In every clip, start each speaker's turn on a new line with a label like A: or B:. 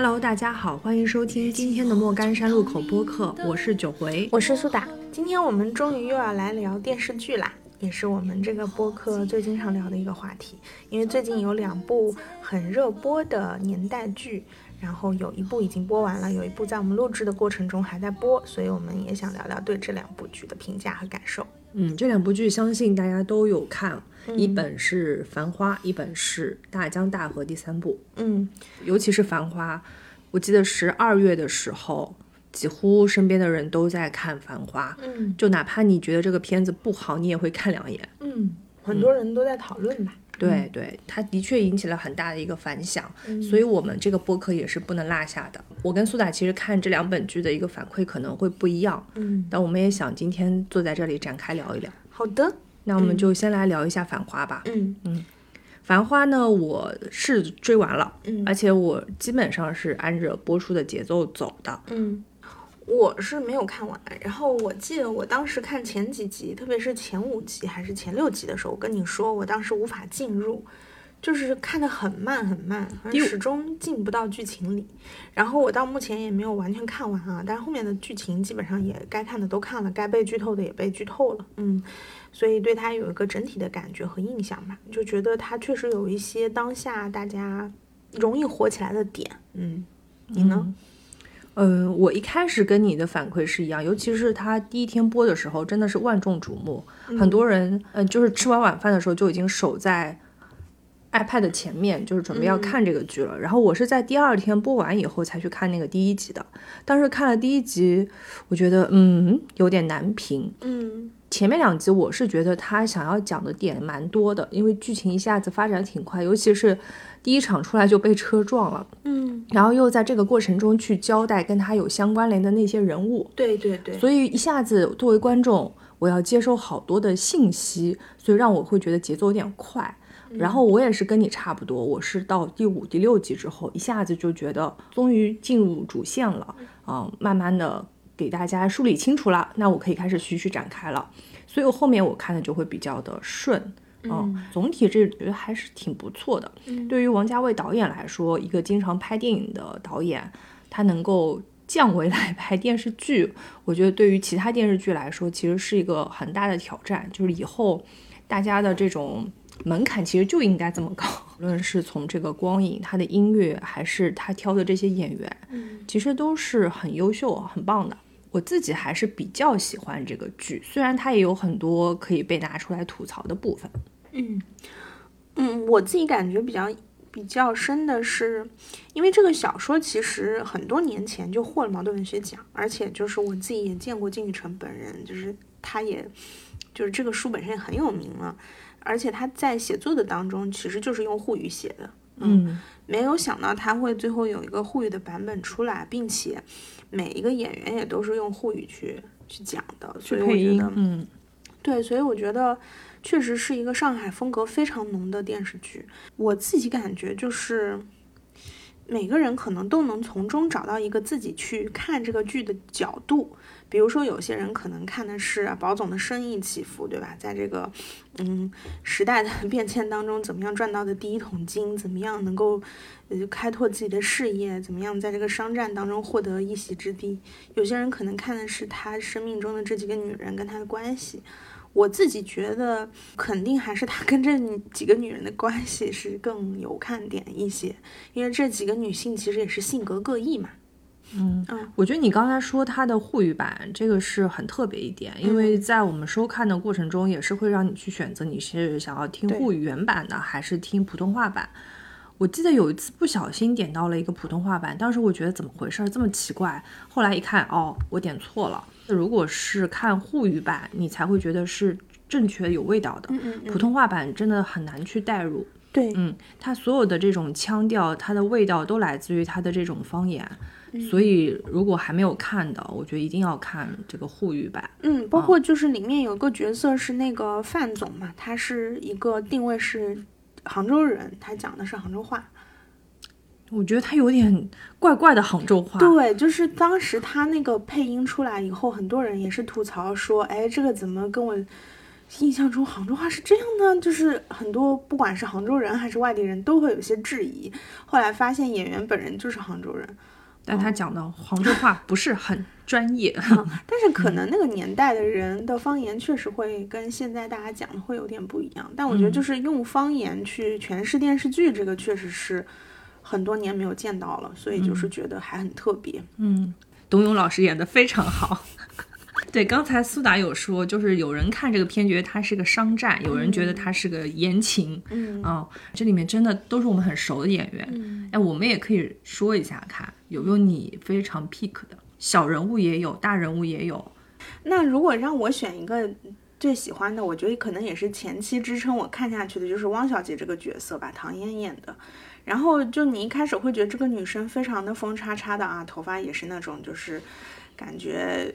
A: Hello，大家好，欢迎收听今天的莫干山路口播客，我是九回，
B: 我是苏打。今天我们终于又要来聊电视剧啦，也是我们这个播客最经常聊的一个话题。因为最近有两部很热播的年代剧，然后有一部已经播完了，有一部在我们录制的过程中还在播，所以我们也想聊聊对这两部剧的评价和感受。
A: 嗯，这两部剧相信大家都有看，一本是《繁花》，一本是《大江大河》第三部。
B: 嗯，
A: 尤其是《繁花》，我记得十二月的时候，几乎身边的人都在看《繁花》。
B: 嗯，
A: 就哪怕你觉得这个片子不好，你也会看两眼。
B: 嗯，很多人都在讨论吧。
A: 对对，它的确引起了很大的一个反响，所以我们这个播客也是不能落下的。我跟苏打其实看这两本剧的一个反馈可能会不一样，
B: 嗯，
A: 但我们也想今天坐在这里展开聊一聊。
B: 好的，
A: 那我们就先来聊一下《繁花》吧。
B: 嗯
A: 嗯，《繁花》呢，我是追完了，
B: 嗯
A: 而且我基本上是按着播出的节奏走的。
B: 嗯，我是没有看完。然后我记得我当时看前几集，特别是前五集还是前六集的时候，我跟你说，我当时无法进入，就是看得很慢很慢，始终进不到剧情里。然后我到目前也没有完全看完啊，但是后面的剧情基本上也该看的都看了，该被剧透的也被剧透了。嗯，所以对它有一个整体的感觉和印象吧，就觉得它确实有一些当下大家容易火起来的点。嗯，你呢？
A: 嗯，我一开始跟你的反馈是一样，尤其是他第一天播的时候，真的是万众瞩目，很多人，嗯、就是吃完晚饭的时候就已经守在 iPad 前面，就是准备要看这个剧了。然后我是在第二天播完以后才去看那个第一集的，当时看了第一集，我觉得嗯有点难评。
B: 嗯
A: 前面两集我是觉得他想要讲的点蛮多的，因为剧情一下子发展挺快，尤其是第一场出来就被车撞了。
B: 嗯，
A: 然后又在这个过程中去交代跟他有相关联的那些人物，
B: 对对对，
A: 所以一下子作为观众，我要接收好多的信息，所以让我会觉得节奏有点快。然后我也是跟你差不多，我是到第五、第六集之后，一下子就觉得终于进入主线了，啊、慢慢的给大家梳理清楚了，那我可以开始徐徐展开了。所以我后面我看的就会比较的顺，嗯，总体这觉得还是挺不错的。对于王家卫导演来说，一个经常拍电影的导演，他能够降维来 拍电视剧，我觉得对于其他电视剧来说，其实是一个很大的挑战。就是以后大家的这种门槛其实就应该这么高，无论是从这个光影、他的音乐，还是他挑的这些演员，
B: 嗯
A: 其实都是很优秀、很棒的。我自己还是比较喜欢这个剧，虽然它也有很多可以被拿出来吐槽的部分。
B: 嗯嗯，我自己感觉比较比较深的是，因为这个小说其实很多年前就获了茅盾文学奖，而且就是我自己也见过金宇澄本人，就是他也就是这个书本身也很有名了，而且他在写作的当中其实就是用沪语写的，
A: 嗯
B: 没有想到他会最后有一个沪语的版本出来，并且每一个演员也都是用沪语去去讲的，所以我觉得，
A: 嗯
B: 对，所以我觉得确实是一个上海风格非常浓的电视剧。我自己感觉就是每个人可能都能从中找到一个自己去看这个剧的角度。比如说，有些人可能看的是保总的生意起伏，对吧？在这个嗯时代的 变迁当中，怎么样赚到的第一桶金，怎么样能够呃开拓自己的事业，怎么样在这个商战当中获得一席之地。有些人可能看的是他生命中的这几个女人跟他的关系。我自己觉得，肯定还是他跟这几个女人的关系是更有看点一些，因为这几个女性其实也是性格各异嘛。
A: 嗯
B: 嗯
A: 我觉得你刚才说它的沪语版，这个是很特别一点，因为
B: 嗯
A: 在我们收看的过程中，也是会让你去选择你是想要听沪语原版的，还是听普通话版。我记得有一次不小心点到了一个普通话版，当时我觉得怎么回事儿这么奇怪，后来一看，哦，我点错了。如果是看沪语版，你才会觉得是正确有味道的。
B: 嗯嗯嗯，
A: 普通话版真的很难去代入。
B: 对，
A: 嗯，它所有的这种腔调，它的味道都来自于它的这种方言，
B: 嗯
A: 所以如果还没有看的，我觉得一定要看这个沪语版。
B: 嗯，包括就是里面有个角色是那个范总嘛，他是一个定位是杭州人，他讲的是杭州话。
A: 我觉得他有点怪怪的杭州话。
B: 对，就是当时他那个配音出来以后，很多人也是吐槽说，哎，这个怎么跟我印象中杭州话是这样的，就是很多不管是杭州人还是外地人都会有些质疑。后来发现演员本人就是杭州人，
A: 但他讲的杭州话不是很专业。
B: 但是可能那个年代的人的方言确实会跟现在大家讲的会有点不一样。但我觉得就是用方言去诠释电视剧，这个确实是很多年没有见到了，所以就是觉得还很特别。
A: 嗯，董勇老师演的非常好。对，刚才苏打有说，就是有人看这个片觉得它是个商战，有人觉得它是个言情，
B: 嗯
A: 啊，这里面真的都是我们很熟的演员。
B: 嗯
A: 哎，我们也可以说一下，看有没有你非常 pick 的小人物也有，大人物也有。
B: 那如果让我选一个最喜欢的，我觉得可能也是前期支撑我看下去的，就是汪小姐这个角色吧，唐嫣演的。然后就你一开始会觉得这个女生非常的风叉叉的啊，头发也是那种就是。感觉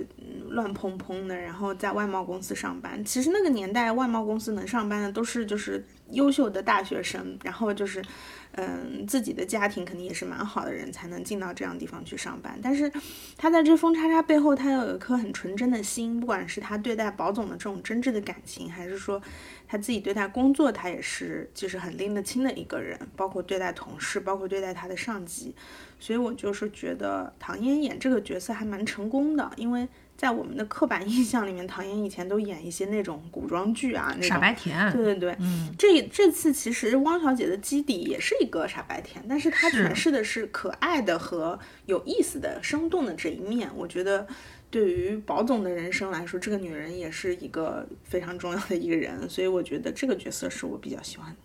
B: 乱蓬蓬的，然后在外贸公司上班。其实那个年代，外贸公司能上班的都是就是优秀的大学生，然后就是，嗯，自己的家庭肯定也是蛮好的人，才能进到这样地方去上班。但是他在这风叉叉背后，他有一颗很纯真的心，不管是他对待宝总的这种真挚的感情，还是说他自己对待工作，他也是就是很拎得清的一个人，包括对待同事，包括对待他的上级。所以我就是觉得唐嫣演这个角色还蛮成功的，因为在我们的刻板印象里面，唐嫣以前都演一些那种古装剧啊，那种
A: 傻白甜。
B: 对对对，
A: 嗯，
B: 这这次其实汪小姐的基底也是一个傻白甜，但是她诠释的是可爱的和有意思的、生动的这一面。我觉得对于宝总的人生来说，这个女人也是一个非常重要的一个人，所以我觉得这个角色是我比较喜欢的。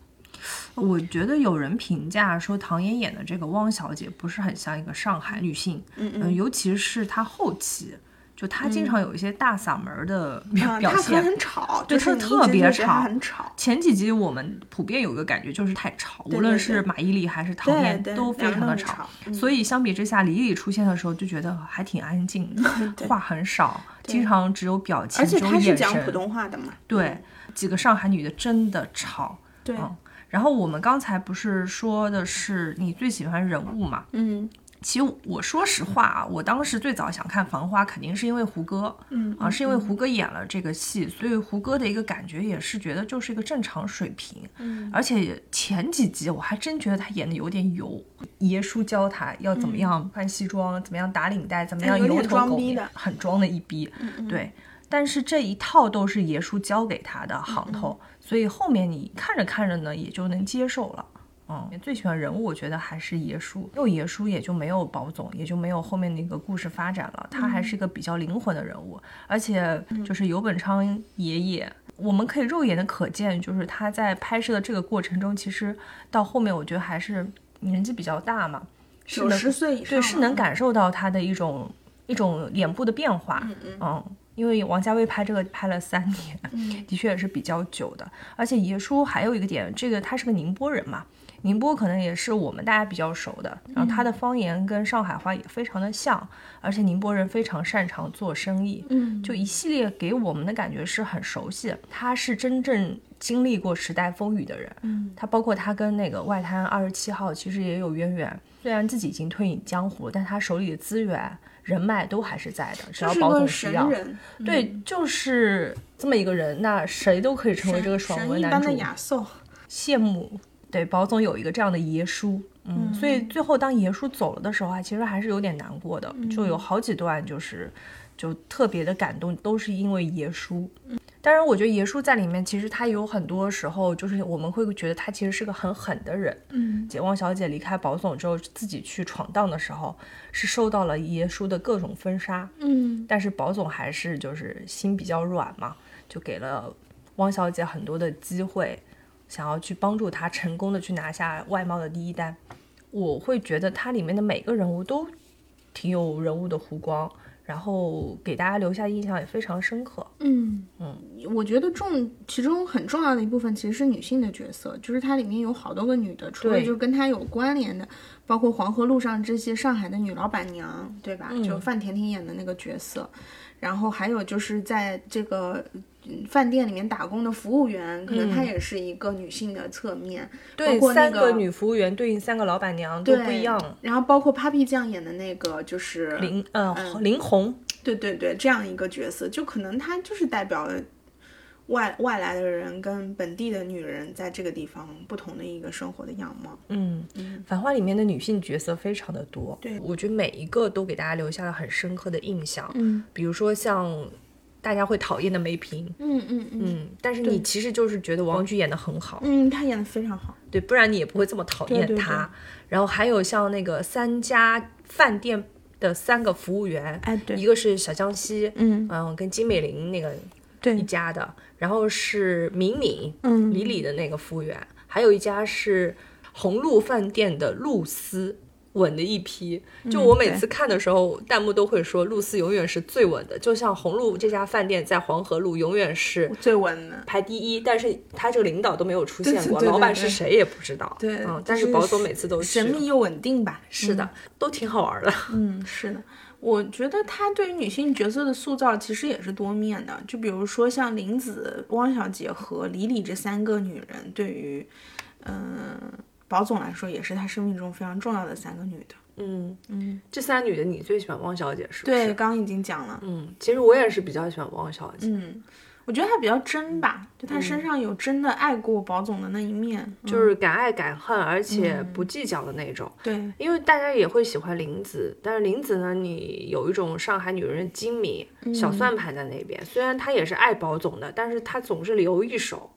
A: 我觉得有人评价说唐嫣演的这个汪小姐不是很像一个上海女性，
B: 嗯
A: 嗯，尤其是她后期，就她经常有一些大嗓门的表
B: 现，她
A: 现，
B: 很吵，
A: 对她特别吵
B: 很吵。
A: 前几集我们普遍有一个感觉就是太吵，
B: 对
A: 无论是马伊琍还是唐嫣，都非常的吵所以相比之下，李李出现的时候就觉得还挺安静 的，话很少，经常只有表情，
B: 而且她是讲普。通话的嘛？
A: 对，几个上海女的真的吵。
B: 对，
A: 嗯然后我们刚才不是说的是你最喜欢人物嘛？
B: 嗯。
A: 其实我说实话啊，我当时最早想看《繁花》，肯定是因为胡歌，
B: 嗯
A: 啊，是因为胡歌演了这个戏，所以胡歌的一个感觉也是觉得就是一个正常水平，
B: 嗯。
A: 而且前几集我还真觉得他演的有点油，爷叔教他要怎么样穿西装，怎么样打领带，怎么样
B: 嗯哎有点
A: 油头狗面
B: 装逼的，
A: 很装的一逼，
B: 嗯
A: 对。但是这一套都是爷叔教给他的行
B: 嗯。
A: 头，所以后面你看着看着呢，也就能接受了。嗯，最喜欢人物，我觉得还是爷叔，没有爷叔也就没有宝总，也就没有后面那个故事发展了。他还是一个比较灵魂的人物，而且就是游本昌爷爷，我们可以肉眼的可见，就是他在拍摄的这个过程中，其实到后面我觉得还是年纪比较大嘛，是
B: 十岁以上
A: 对，是能感受到他的一种一种脸部的变化。
B: 嗯嗯
A: 嗯，因为王家卫拍这个拍了三年，
B: 嗯
A: 的确也是比较久的。而且爷叔还有一个点，这个他是个宁波人嘛，宁波可能也是我们大家比较熟的。然后他的方言跟上海话也非常的像，而且宁波人非常擅长做生意，
B: 嗯
A: 就一系列给我们的感觉是很熟悉。他是真正经历过时代风雨的人，
B: 嗯
A: 他包括他跟那个外滩二十七号其实也有渊源。虽然自己已经退隐江湖，但他手里的资源人脉都还是在的，只要保总需要。对，就是这么一个人，那谁都可以成为这个爽文男主。
B: 亚瑟。
A: 羡慕，对，保总有一个这样的爷叔，嗯，所以最后当爷叔走了的时候啊，其实还是有点难过的，就有好几段就是就特别的感动，都是因为爷叔。当然，我觉得爷叔在里面，其实他有很多时候，就是我们会觉得他其实是个很狠的人。
B: 嗯
A: 解汪小姐离开保总之后，自己去闯荡的时候，是受到了爷叔的各种封杀。
B: 嗯
A: 但是保总还是就是心比较软嘛，就给了汪小姐很多的机会，想要去帮助她成功的去拿下外贸的第一单。我会觉得它里面的每个人物都挺有人物的弧光，然后给大家留下印象也非常深刻。
B: 嗯
A: 嗯，
B: 我觉得重其中很重要的一部分其实是女性的角色，就是它里面有好多个女的，除了
A: 对
B: 就跟她有关联的，包括黄河路上这些上海的女老板娘，对吧？
A: 嗯
B: 就范甜甜演的那个角色，然后还有就是在这个。嗯饭店里面打工的服务员，可能她
A: 嗯
B: 也是一个女性的侧面，
A: 对，
B: 包括那
A: 三
B: 个
A: 女服务员对应三个老板娘都
B: 对
A: 不一样。
B: 然后包括 Papi 酱演的那个就是
A: 林呃林红，
B: 对对对，这样一个角色，就可能她就是代表了外外来的人跟本地的女人在这个地方不同的一个生活的样貌。
A: 嗯，繁花里面的女性角色非常的多，
B: 对
A: 我觉得每一个都给大家留下了很深刻的印象。
B: 嗯
A: 比如说像大家会讨厌的梅萍，
B: 嗯嗯嗯。
A: 嗯，但是你其实就是觉得王菊演的很好，
B: 嗯，她演的非常好。
A: 对，不然你也不会这么讨厌
B: 对对
A: 她。
B: 对
A: 然后还有像那个三家饭店的三个服务员，
B: 哎，对，
A: 一个是小江西，
B: 嗯，
A: 嗯，跟金美玲那个一，家的，然后是敏敏，
B: 嗯。
A: 李李的那个服务员，还有一家是红鹿饭店的露丝。稳的一批，就我每次看的时候，弹幕都会说露丝永远是最稳的，就像红鹿这家饭店在黄河路永远是
B: 最稳的。
A: 排第一，但是他这个领导都没有出现过，老板是谁也不知道。
B: 对
A: 嗯，但是保总每次都去
B: 神秘又稳定吧？
A: 是的，都挺好玩的。
B: 嗯，是的，我觉得他对于女性角色的塑造其实也是多面的。就比如说像林子、汪小姐和李李这三个女人，对于嗯、宝总来说，也是他生命中非常重要的三个女的。
A: 嗯，
B: 嗯，
A: 这三女的你最喜欢汪小姐是不
B: 对，
A: 是？
B: 刚刚已经讲了。
A: 嗯，其实我也是比较喜欢汪小姐，
B: 嗯，我觉得她比较真吧，就她身上有真的爱过宝总的那一面。
A: 就是敢爱敢恨，而且不计较的那种。
B: 对，
A: 因为大家也会喜欢林子，但是林子呢，你有一种上海女人的精明、小算盘在那边。虽然她也是爱宝总的，但是她总是留一手。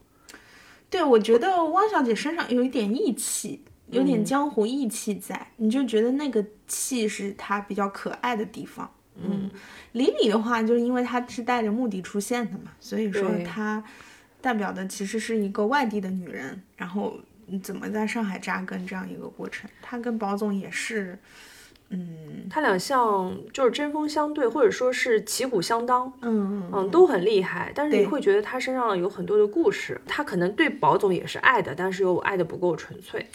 B: 对，我觉得汪小姐身上有一点义气，有
A: 嗯
B: 点江湖义气在，你就觉得那个气是她比较可爱的地方。嗯，李李的话，就是因为她是带着目的出现的嘛，所以说她代表的其实是一个外地的女人，然后怎么在上海扎根这样一个过程。她跟宝总也是，嗯
A: 他俩像就是针锋相对，或者说是旗鼓相当。
B: 嗯
A: 嗯，都很厉害，但是你会觉得他身上有很多的故事。他可能对宝总也是爱的，但是又爱的不够纯粹。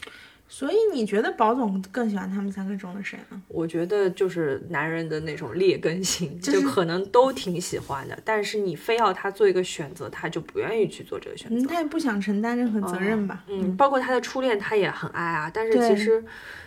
B: 所以你觉得宝总更喜欢他们三个中的谁呢？
A: 我觉得就是男人的那种劣根性，
B: 就
A: 就可能都挺喜欢的，但是你非要他做一个选择，他就不愿意去做这个选
B: 嗯，
A: 择。
B: 他也不想承担任何责任吧？
A: 嗯，包括他的初恋，他也很爱啊，但是其实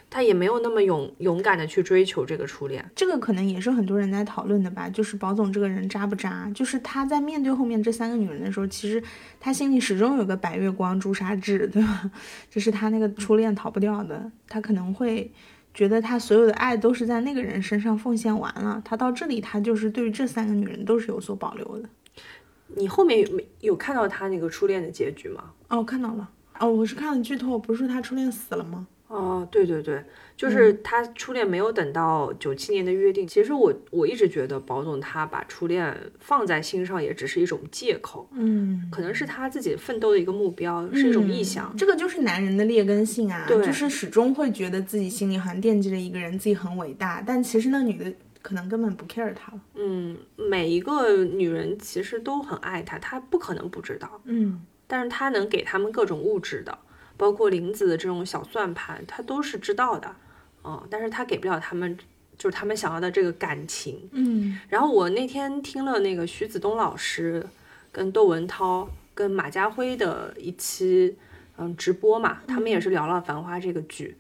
A: 他也没有那么勇勇敢的去追求这个初恋。
B: 这个可能也是很多人在讨论的吧，就是宝总这个人渣不渣？就是他在面对后面这三个女人的时候，其实他心里始终有个白月光朱砂痣，对吧？这是他那个初恋逃不掉的，他可能会觉得他所有的爱都是在那个人身上奉献完了，他到这里他就是对于这三个女人都是有所保留的。
A: 你后面有没有看到他那个初恋的结局吗？
B: 哦，看到了，哦，我是看了剧透，不是说他初恋死了吗？
A: 哦，对对对，就是
B: 嗯
A: 他初恋没有等到九七年的约定。其实我我一直觉得宝总他把初恋放在心上，也只是一种借口，
B: 嗯。
A: 可能是他自己奋斗的一个目标，是一种臆想。
B: 这个就是男人的劣根性啊，
A: 对
B: 就是始终会觉得自己心里好像惦记着一个人，自己很伟大，但其实那女的可能根本不 care 他了。
A: 嗯，每一个女人其实都很爱他，他不可能不知道，
B: 嗯，
A: 但是他能给他们各种物质的，包括林子的这种小算盘，他都是知道的，嗯，但是他给不了他们，就是他们想要的这个感情。
B: 嗯
A: 然后我那天听了那个徐子东老师跟窦文涛跟马家辉的一期嗯直播嘛，他们也是聊了《繁花》这个剧。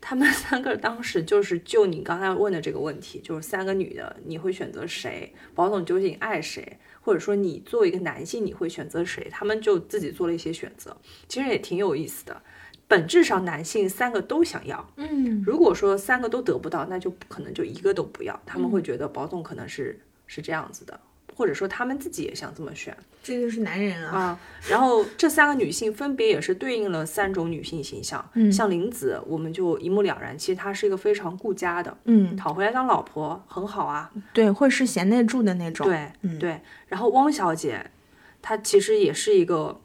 A: 他们三个当时就是就你刚才问的这个问题，就是三个女的，你会选择谁？宝总究竟爱谁？或者说你作为一个男性，你会选择谁？他们就自己做了一些选择，其实也挺有意思的。本质上，男性三个都想要，
B: 嗯
A: 如果说三个都得不到，那就可能就一个都不要。他们会觉得保总可能是是这样子的，或者说他们自己也想这么选
B: 这就是男人啊。
A: 啊。然后这三个女性分别也是对应了三种女性形象，
B: 嗯
A: 像林子，我们就一目了然，其实她是一个非常顾家的，
B: 嗯，
A: 讨回来当老婆很好啊。
B: 对，会是贤内助的那种。，
A: 对，
B: 嗯
A: 对。然后汪小姐，她其实也是一个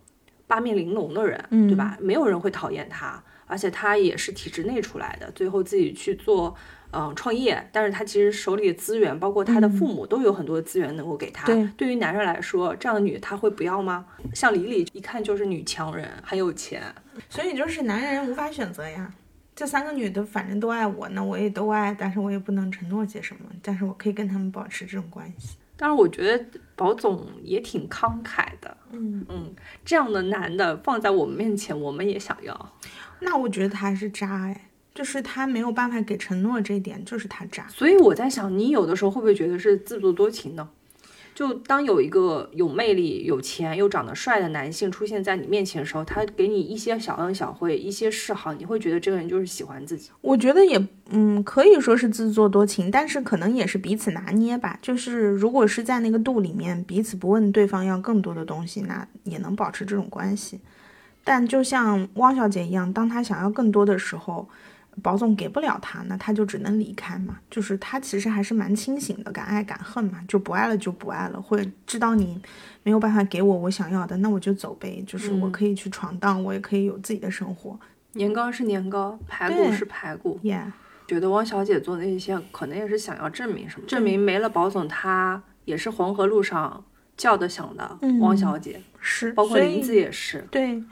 A: 八面玲珑的人，
B: 嗯
A: 对吧？没有人会讨厌她，而且她也是体制内出来的，最后自己去做。嗯，创业，但是他其实手里的资源，包括他的父母，都有很多的资源能够给他。
B: 对
A: 对于男人来说，这样的女他会不要吗？像李李，一看就是女强人，很有钱。
B: 所以就是男人无法选择呀。这三个女的反正都爱我，那我也都爱，但是我也不能承诺些什么，但是我可以跟他们保持这种关系。
A: 但是，我觉得宝总也挺慷慨的。
B: 嗯，
A: 嗯，这样的男的放在我们面前，我们也想要。
B: 那我觉得他是渣哎，就是他没有办法给承诺这一点，就是他渣。
A: 所以我在想，你有的时候会不会觉得是自作多情呢？就当有一个有魅力、有钱又长得帅的男性出现在你面前的时候，他给你一些小恩小惠、一些示好，你会觉得这个人就是喜欢自己。
B: 我觉得也，嗯，可以说是自作多情，但是可能也是彼此拿捏吧。就是如果是在那个度里面，彼此不问对方要更多的东西，那也能保持这种关系。但就像汪小姐一样，当她想要更多的时候。保总给不了他，那他就只能离开嘛。就是他其实还是蛮清醒的，敢爱敢恨嘛，就不爱了就不爱了，会知道你没有办法给我我想要的，那我就走呗。就是我可以去闯荡，我也可以有自己的生活。
A: 年糕是年糕，排骨是排骨。
B: Yeah，
A: 觉得汪小姐做那些，可能也是想要证明什么？证明没了保总，她也是黄河路上叫得响的汪小姐。
B: 是，
A: 包括林子也是。
B: 对。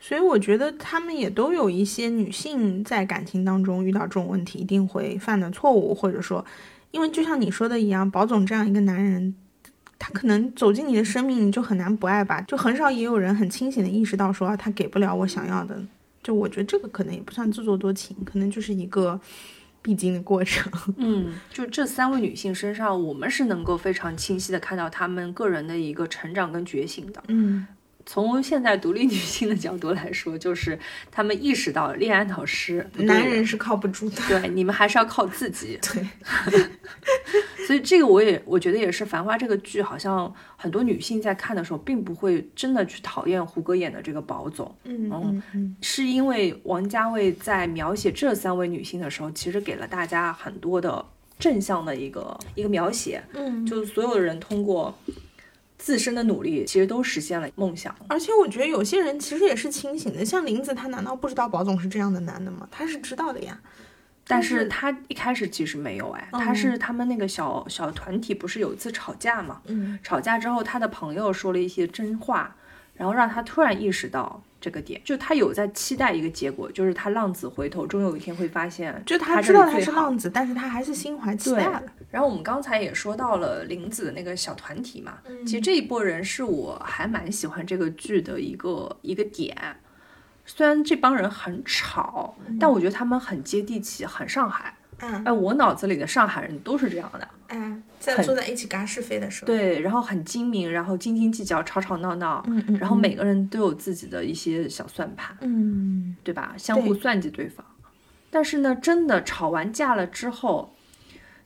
B: 所以我觉得他们也都有一些女性在感情当中遇到这种问题一定会犯的错误，或者说，因为就像你说的一样，宝总这样一个男人，他可能走进你的生命，你就很难不爱吧？就很少也有人很清醒的意识到说他给不了我想要的。就我觉得这个可能也不算自作多情，可能就是一个必经的过程。
A: 嗯，就这三位女性身上，我们是能够非常清晰的看到她们个人的一个成长跟觉醒的。
B: 嗯。
A: 从现在独立女性的角度来说，就是她们意识到恋爱导师
B: 男人是靠不住的，
A: 对，你们还是要靠自己。
B: 对，
A: 所以这个我也我觉得也是《繁花》这个剧，好像很多女性在看的时候，并不会真的去讨厌胡歌演的这个宝总。
B: 嗯嗯嗯，
A: 是因为王家卫在描写这三位女性的时候，其实给了大家很多的正向的一个一个描写。
B: 嗯，
A: 就是所有的人通过。自身的努力其实都实现了梦想，
B: 而且我觉得有些人其实也是清醒的，像林子，他难道不知道宝总是这样的男的吗？他是知道的呀，
A: 但是他一开始其实没有哎，他是他们那个小小团体不是有一次吵架嘛，
B: 嗯，
A: 吵架之后他的朋友说了一些真话，然后让他突然意识到。这个点，就他有在期待一个结果，就是他浪子回头，终有一天会发现，
B: 就他知道他是浪子，但是他还是心怀期待了。
A: 然后我们刚才也说到了林子的那个小团体嘛，其实这一波人是我还蛮喜欢这个剧的一个一个点。虽然这帮人很吵，但我觉得他们很接地气，很上海。
B: 嗯，
A: 哎，我脑子里的上海人都是这样的。
B: 嗯，在坐在一起干是非的时候，
A: 对，然后很精明，然后斤斤计较，吵吵闹闹，
B: 嗯嗯，
A: 然后每个人都有自己的一些小算盘，
B: 嗯，
A: 对吧？相互算计对方。但是呢，真的吵完架了之后，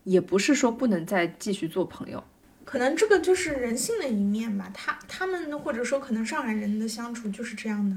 A: 也不是说不能再继续做朋友。
B: 可能这个就是人性的一面吧。他他们或者说可能上海人的相处就是这样的。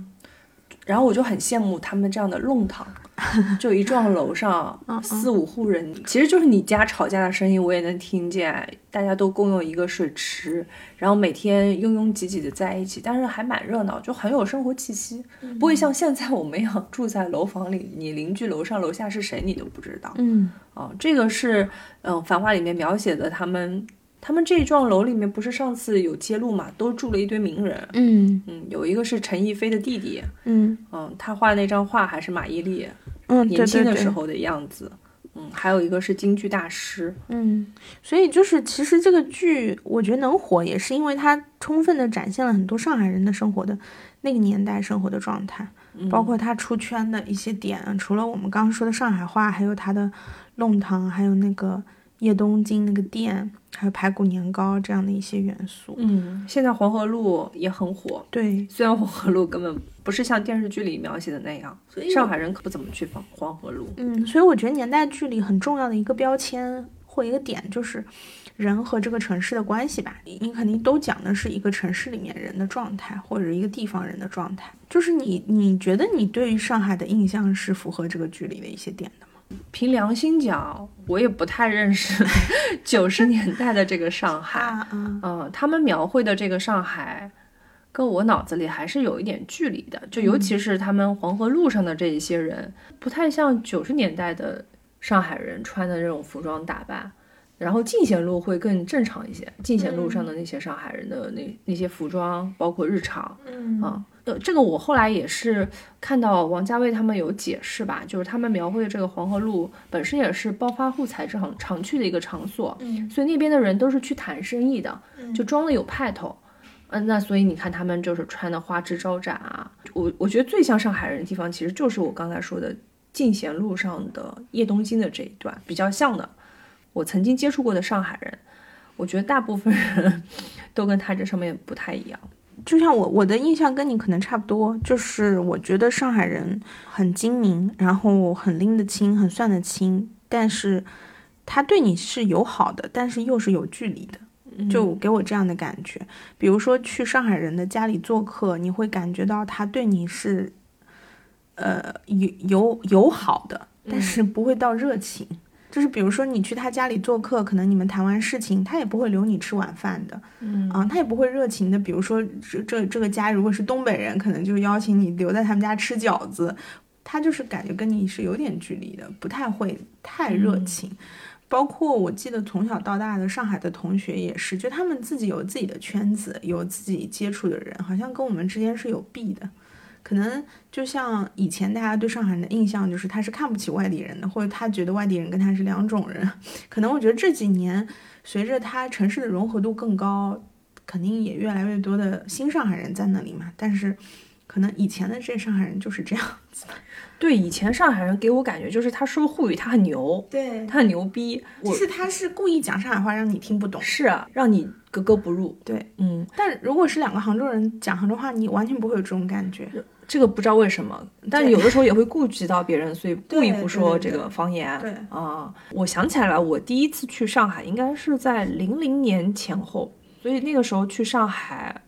A: 然后我就很羡慕他们这样的弄堂，就一幢楼上四五户人，其实就是你家吵架的声音我也能听见，大家都共用一个水池，然后每天拥拥挤挤的在一起，但是还蛮热闹，就很有生活气息，不会像现在我们一样住在楼房里，你邻居楼上楼下是谁你都不知道。
B: 嗯，
A: 哦，这个是嗯《繁花》里面描写的他们。他们这一幢楼里面不是上次有揭露嘛，都住了一堆名人。
B: 嗯
A: 嗯，有一个是陈逸飞的弟弟。
B: 嗯
A: 嗯，他画那张画还是马伊琍，
B: 嗯，
A: 年轻的时候的样子。嗯，还有一个是京剧大师。
B: 嗯，所以就是其实这个剧我觉得能火，也是因为它充分的展现了很多上海人的生活的那个年代生活的状态，包括他出圈的一些点。除了我们刚刚说的上海话，还有他的弄堂，还有那个叶东京那个店。还有排骨年糕这样的一些元素，
A: 嗯，现在黄河路也很火。
B: 对，
A: 虽然黄河路根本不是像电视剧里描写的那样，所以上海人可不怎么去黄黄河路。
B: 嗯，所以我觉得年代剧里很重要的一个标签或一个点就是人和这个城市的关系吧。你肯定都讲的是一个城市里面人的状态，或者一个地方人的状态。就是你你觉得你对于上海的印象是符合这个剧里的一些点的？
A: 凭良心讲，我也不太认识 九十年代的这个上海。嗯，他们描绘的这个上海，跟我脑子里还是有一点距离的。就尤其是他们黄河路上的这一些人，不太像九十年代的上海人穿的这种服装打扮。然后进贤路会更正常一些，进贤路上的那些上海人的那那些服装，包括日常，
B: 嗯
A: 啊。呃，这个我后来也是看到王家卫他们有解释吧，就是他们描绘的这个黄河路本身也是暴发户才常常去的一个场所，
B: 嗯，
A: 所以那边的人都是去谈生意的，就装的有派头，嗯，那所以你看他们就是穿的花枝招展啊，我我觉得最像上海人的地方其实就是我刚才说的进贤路上的叶东京的这一段比较像的，我曾经接触过的上海人，我觉得大部分人 都跟他这上面不太一样。
B: 就像我我的印象跟你可能差不多，就是我觉得上海人很精明，然后很拎得清，很算得清，但是他对你是友好的，但是又是有距离的。就给我这样的感觉，比如说去上海人的家里做客，你会感觉到他对你是，呃友友友好的，但是不会到热情。就是比如说你去他家里做客，可能你们谈完事情，他也不会留你吃晚饭的，
A: 嗯
B: 啊，他也不会热情的。比如说这这这个家如果是东北人，可能就邀请你留在他们家吃饺子，他就是感觉跟你是有点距离的，不太会太热情。包括我记得从小到大的上海的同学也是，就他们自己有自己的圈子，有自己接触的人，好像跟我们之间是有弊的。可能就像以前大家对上海人的印象就是他是看不起外地人的，或者他觉得外地人跟他是两种人。可能我觉得这几年随着他城市的融合度更高，肯定也越来越多的新上海人在那里嘛。但是可能以前的这些上海人就是这样子。
A: 对，以前上海人给我感觉就是他说沪语他很牛，
B: 对，
A: 他很牛逼，
B: 就是他是故意讲上海话让你听不懂，
A: 是啊，让你格格不入。
B: 对，
A: 嗯，
B: 但如果是两个杭州人讲杭州话，你完全不会有这种感觉。
A: 这个不知道为什么，但是有的时候也会顾及到别人，所以故 意不说这个方言。
B: 对
A: 啊，我想起来了，我第一次去上海应该是在零零年前后，所以那个时候去上海。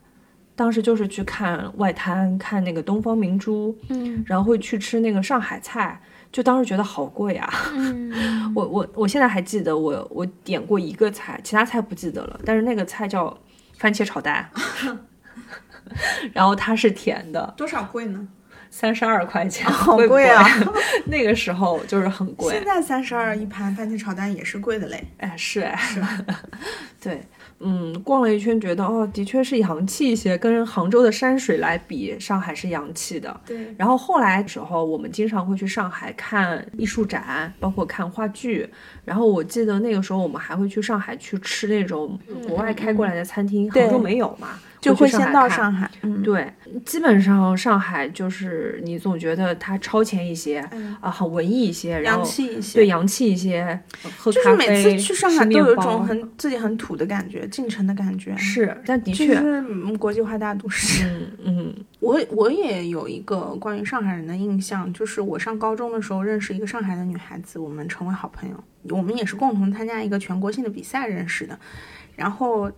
A: 当时就是去看外滩，看那个东方明珠，
B: 嗯，
A: 然后会去吃那个上海菜，就当时觉得好贵啊。
B: 嗯，
A: 我我我现在还记得，我我点过一个菜，其他菜不记得了，但是那个菜叫番茄炒蛋，然后它是甜的，
B: 多少贵呢？
A: 三十二块钱，
B: 好
A: 贵
B: 啊！
A: 那个时候就是很贵。
B: 现在三十二一盘番茄炒蛋也是贵的嘞。
A: 哎，是哎，是，对。嗯，逛了一圈，觉得哦，的确是洋气一些。跟杭州的山水来比，上海是洋气的。
B: 对。
A: 然后后来的时候，我们经常会去上海看艺术展，包括看话剧。然后我记得那个时候，我们还会去上海去吃那种国外开过来的餐厅，杭州没有嘛，
B: 就
A: 会
B: 先到上海。
A: 嗯，对，基本上上海就是你总觉得它超前一些，啊，很文艺一些，
B: 洋气一些，
A: 对，洋气一些。喝
B: 咖啡，就是每次去上海都有一种
A: 很
B: 自己很土的感觉。进城的感觉
A: 是，但的确
B: 是国际化大都市。
A: 嗯嗯，
B: 我我也有一个关于上海人的印象，就是我上高中的时候认识一个上海的女孩子，我们成为好朋友。我们也是共同参加一个全国性的比赛认识的，然后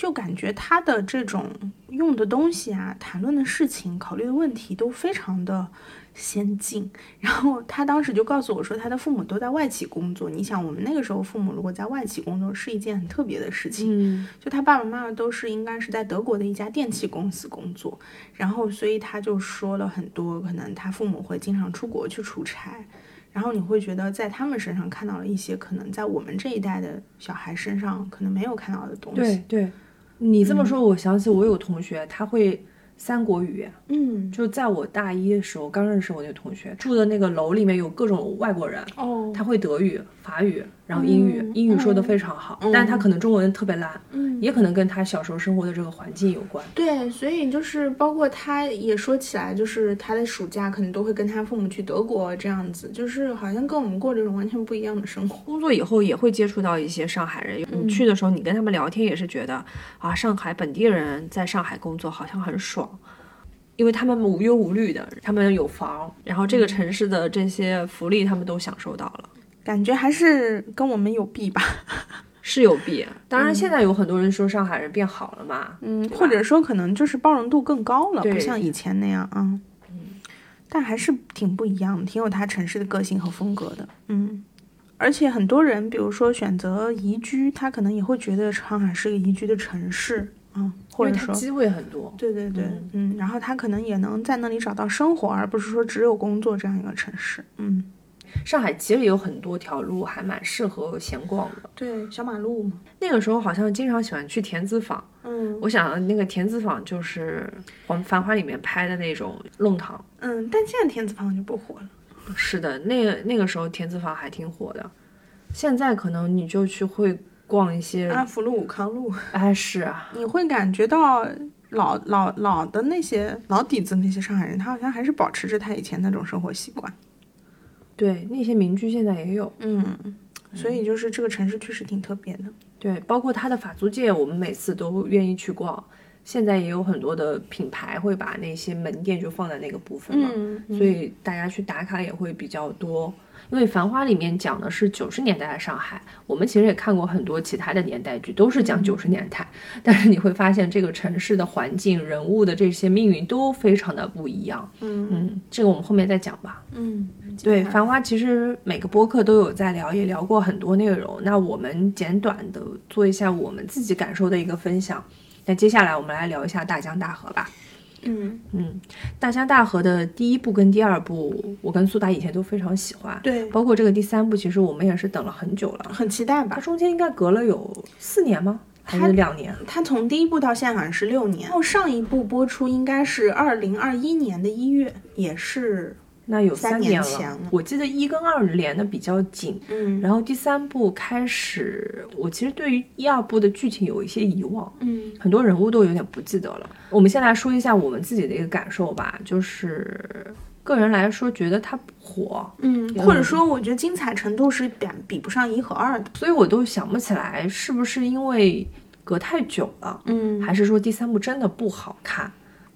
B: 就感觉他的这种用的东西啊，谈论的事情，考虑的问题都非常的。先进，然后他当时就告诉我说，他的父母都在外企工作。你想，我们那个时候父母如果在外企工作，是一件很特别的事情。
A: 嗯，
B: 就他爸爸妈妈都是应该是在德国的一家电器公司工作，然后所以他就说了很多，可能他父母会经常出国去出差，然后你会觉得在他们身上看到了一些可能在我们这一代的小孩身上可能没有看到的东西。
A: 对对，你这么说，我想起我有同学，他会。三国语，
B: 嗯，
A: 就在我大一的时候，刚认识我那个同学，住的那个楼里面有各种外国人，
B: 哦，
A: 他会德语、法语，然后英语，英语说的非常好，但是他可能中文特别烂，
B: 嗯，
A: 也可能跟他小时候生活的这个环境有关。
B: 对，所以就是包括他也说起来，就是他的暑假可能都会跟他父母去德国这样子，就是好像跟我们过这种完全不一样的生活。
A: 工作以后也会接触到一些上海人，你去的时候，你跟他们聊天也是觉得啊，上海本地人在上海工作好像很爽。因为他们无忧无虑的，他们有房，然后这个城市的这些福利他们都享受到了，
B: 感觉还是跟我们有弊吧，
A: 是有弊。当然，现在有很多人说上海人变好了嘛，
B: 嗯，或者说可能就是包容度更高了，不像以前那样啊，嗯，但还是挺不一样的，挺有他城市的个性和风格的，嗯，而且很多人，比如说选择宜居，他可能也会觉得上海是个宜居的城市。啊，或者说
A: 机会很多，
B: 对对对，嗯，然后他可能也能在那里找到生活，而不是说只有工作这样一个城市。嗯，
A: 上海其实有很多条路还蛮适合闲逛的，
B: 对，小马路嘛。
A: 那个时候好像经常喜欢去田子坊，
B: 嗯，
A: 我想那个田子坊就是《繁繁华》里面拍的那种弄堂，
B: 嗯，但现在田子坊就不火了。
A: 是的，那个那个时候田子坊还挺火的，现在可能你就去会。逛一些
B: 安福路、武康路，
A: 哎，是啊，
B: 你会感觉到老老老的那些老底子那些上海人，他好像还是保持着他以前那种生活习惯。
A: 对，那些民居现在也有，
B: 嗯，所以就是这个城市确实挺特别的。
A: 对，包括它的法租界，我们每次都愿意去逛。现在也有很多的品牌会把那些门店就放在那个部分嘛，
B: 嗯
A: 所以大家去打卡也会比较多。因为《繁花》里面讲的是九十年代的上海，我们其实也看过很多其他的年代剧，都是讲九十年代，但是你会发现这个城市的环境、人物的这些命运都非常的不一样。
B: 嗯
A: 嗯，这个我们后面再讲吧。
B: 嗯，
A: 对，《繁花》其实每个播客都有在聊，也聊过很多内容。那我们简短的做一下我们自己感受的一个分享。那接下来我们来聊一下《大江大河》吧。
B: 嗯，
A: 嗯，《大江大河》的第一部跟第二部，我跟苏打以前都非常喜欢。
B: 对，
A: 包括这个第三部，其实我们也是等了很久了。
B: 很期待吧
A: 它。中间应该隔了有四年吗？还是两年？
B: 它从第一部到现在好像是六年，然后上一部播出应该是二零二一年的一月，也是
A: 那有
B: 三
A: 年了。
B: 年前了
A: 我记得一跟二连的比较紧，
B: 嗯
A: 然后第三部开始，我其实对于一二部的剧情有一些遗忘。
B: 嗯
A: 很多人物都有点不记得了。我们先来说一下我们自己的一个感受吧，就是个人来说觉得它不火，
B: 嗯，或者说我觉得精彩程度是比比不上一和二的。
A: 所以我都想不起来是不是因为隔太久了，
B: 嗯，
A: 还是说第三部真的不好看。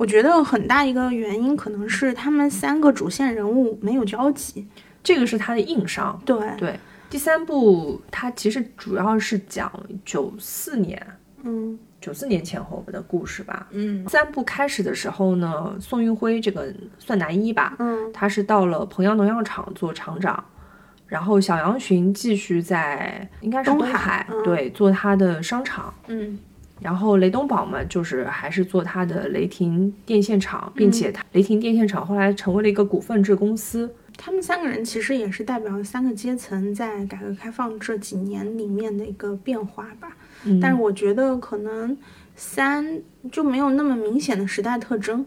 B: 我觉得很大一个原因可能是他们三个主线人物没有交集。
A: 这个是他的硬伤。
B: 对，
A: 对，第三部它其实主要是讲九四年。
B: 嗯
A: 九四年前后的故事吧。
B: 嗯
A: 三部开始的时候呢，宋运辉这个算男一吧，
B: 嗯
A: 他是到了彭阳农药厂做厂长，然后小杨巡继续在应该是
B: 东
A: 东
B: 海嗯
A: 对做他的商场，
B: 嗯
A: 然后雷东宝嘛，就是还是做他的雷霆电线厂，并且他雷霆电线厂后来成为了一个股份制公司。
B: 他们三个人其实也是代表三个阶层在改革开放这几年里面的一个变化吧。
A: 嗯，
B: 但是我觉得可能三就没有那么明显的时代特征。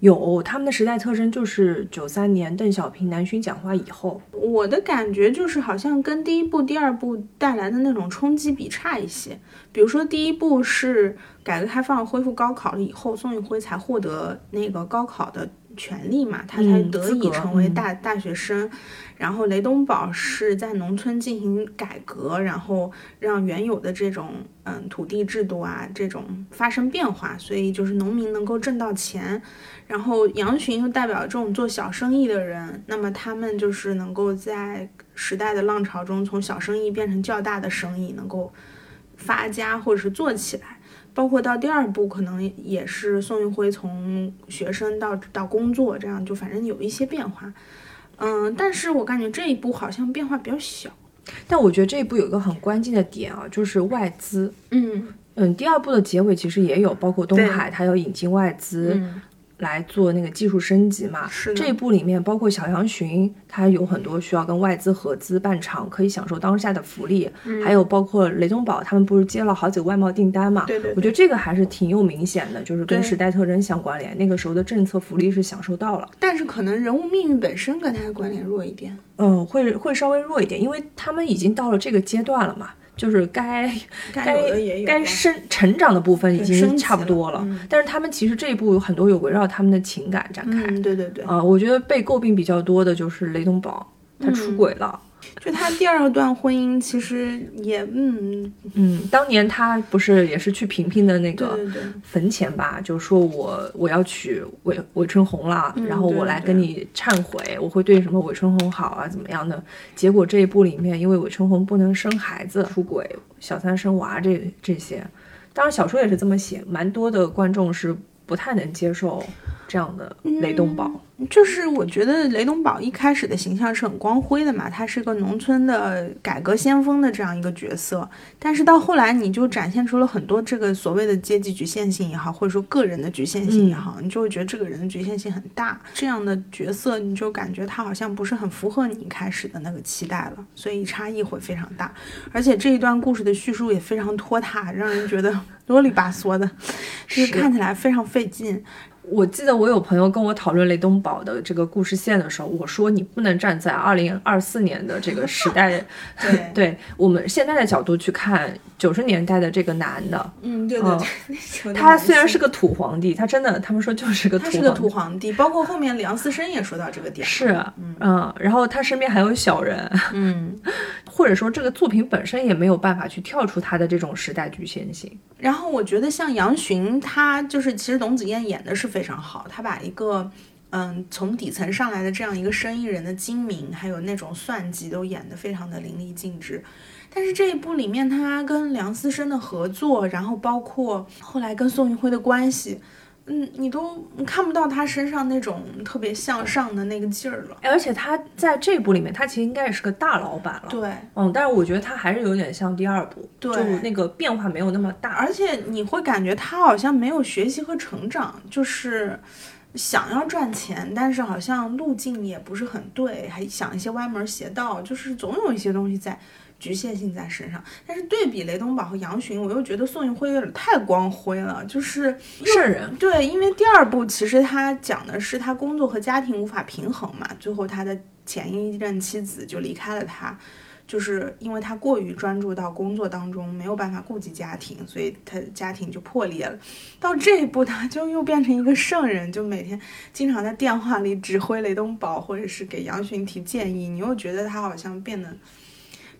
A: 有他们的时代特征就是九三年邓小平南巡讲话以后，
B: 我的感觉就是好像跟第一部、第二部带来的那种冲击比差一些。比如说第一部是改革开放恢复高考了以后，宋运辉才获得那个高考的权利嘛，他才得以成为
A: 嗯
B: 大、大学生。然后雷东宝是在农村进行改革，然后让原有的这种嗯土地制度啊这种发生变化，所以就是农民能够挣到钱。然后杨巡又代表这种做小生意的人，那么他们就是能够在时代的浪潮中，从小生意变成较大的生意，能够发家或者是做起来。包括到第二部，可能也是宋运辉从学生到到工作，这样就反正有一些变化。嗯，但是我感觉这一部好像变化比较小。
A: 但我觉得这一部有一个很关键的点啊，就是外资。
B: 嗯
A: 嗯，第二部的结尾其实也有，包括东海，它要引进外资。
B: 嗯
A: 来做那个技术升级嘛。
B: 是
A: 这一步里面包括小杨群，他有很多需要跟外资合资办厂，可以享受当下的福利。
B: 嗯
A: 还有包括雷东宝，他们不是接了好几个外贸订单嘛？
B: 对对对
A: 我觉得这个还是挺有明显的，就是跟时代特征相关联。那个时候的政策福利是享受到了，
B: 但是可能人物命运本身跟他的关联弱一点。
A: 嗯，会会稍微弱一点，因为他们已经到了这个阶段了嘛。就是该
B: 该
A: 该生成长的部分已经差不多了，
B: 嗯
A: 但是他们其实这一部有很多有围绕他们的情感展开，
B: 嗯，对对对，
A: 啊、我觉得被诟病比较多的就是雷东宝，他出轨了。
B: 就他第二段婚姻其实也嗯，
A: 嗯，当年他不是也是去萍萍的那个
B: 对对对，
A: 坟前吧，就说我我要娶韦韦春红了，
B: 嗯
A: 然后我来跟你忏悔，我会对什么韦春红好啊，怎么样的？结果这一部里面，因为韦春红不能生孩子，出轨，小三生娃这这些，当然小说也是这么写，蛮多的观众是不太能接受这样的雷东宝。
B: 就是我觉得雷东宝一开始的形象是很光辉的嘛，他是个农村的改革先锋的这样一个角色，但是到后来你就展现出了很多这个所谓的阶级局限性也好，或者说个人的局限性也好，你就会觉得这个人的局限性很大，这样的角色你就感觉他好像不是很符合你一开始的那个期待了，所以差异会非常大，而且这一段故事的叙述也非常拖沓，让人觉得 啰里吧嗦的，就是
A: 是
B: 看起来非常费劲。
A: 我记得我有朋友跟我讨论雷东宝的这个故事线的时候，我说你不能站在二零二四年的这个时代，
B: 对
A: 对我们现在的角度去看九十年代的这个男的，
B: 嗯，对
A: 对
B: 对，
A: 他虽然是个土皇帝，他真的他们说就是个土皇帝，
B: 他是个土皇帝，包括后面梁思申也说到这个点。
A: 是，嗯，然后他身边还有小人，
B: 嗯，
A: 或者说这个作品本身也没有办法去跳出他的这种时代局限性。
B: 然后我觉得像杨巡，他就是其实董子燕演的是非常好，他把一个嗯从底层上来的这样一个生意人的精明，还有那种算计都演得非常的淋漓尽致。但是这一部里面，他跟梁思生的合作，然后包括后来跟宋运辉的关系。嗯，你都看不到他身上那种特别向上的那个劲儿了。
A: 而且他在这部里面，他其实应该也是个大老板了。
B: 对，
A: 嗯，但是我觉得他还是有点像第二部，
B: 对，
A: 就那个变化没有那么大。
B: 而且你会感觉他好像没有学习和成长，就是想要赚钱，但是好像路径也不是很对，还想一些歪门邪道，就是总有一些东西在。局限性在身上，但是对比雷东宝和杨巡，我又觉得宋运辉有点太光辉了，就是
A: 圣人。
B: 对，因为第二部其实他讲的是他工作和家庭无法平衡嘛，最后他的前一任妻子就离开了他，就是因为他过于专注到工作当中，没有办法顾及家庭，所以他家庭就破裂了。到这一步，他就又变成一个圣人，就每天经常在电话里指挥雷东宝，或者是给杨巡提建议，你又觉得他好像变得。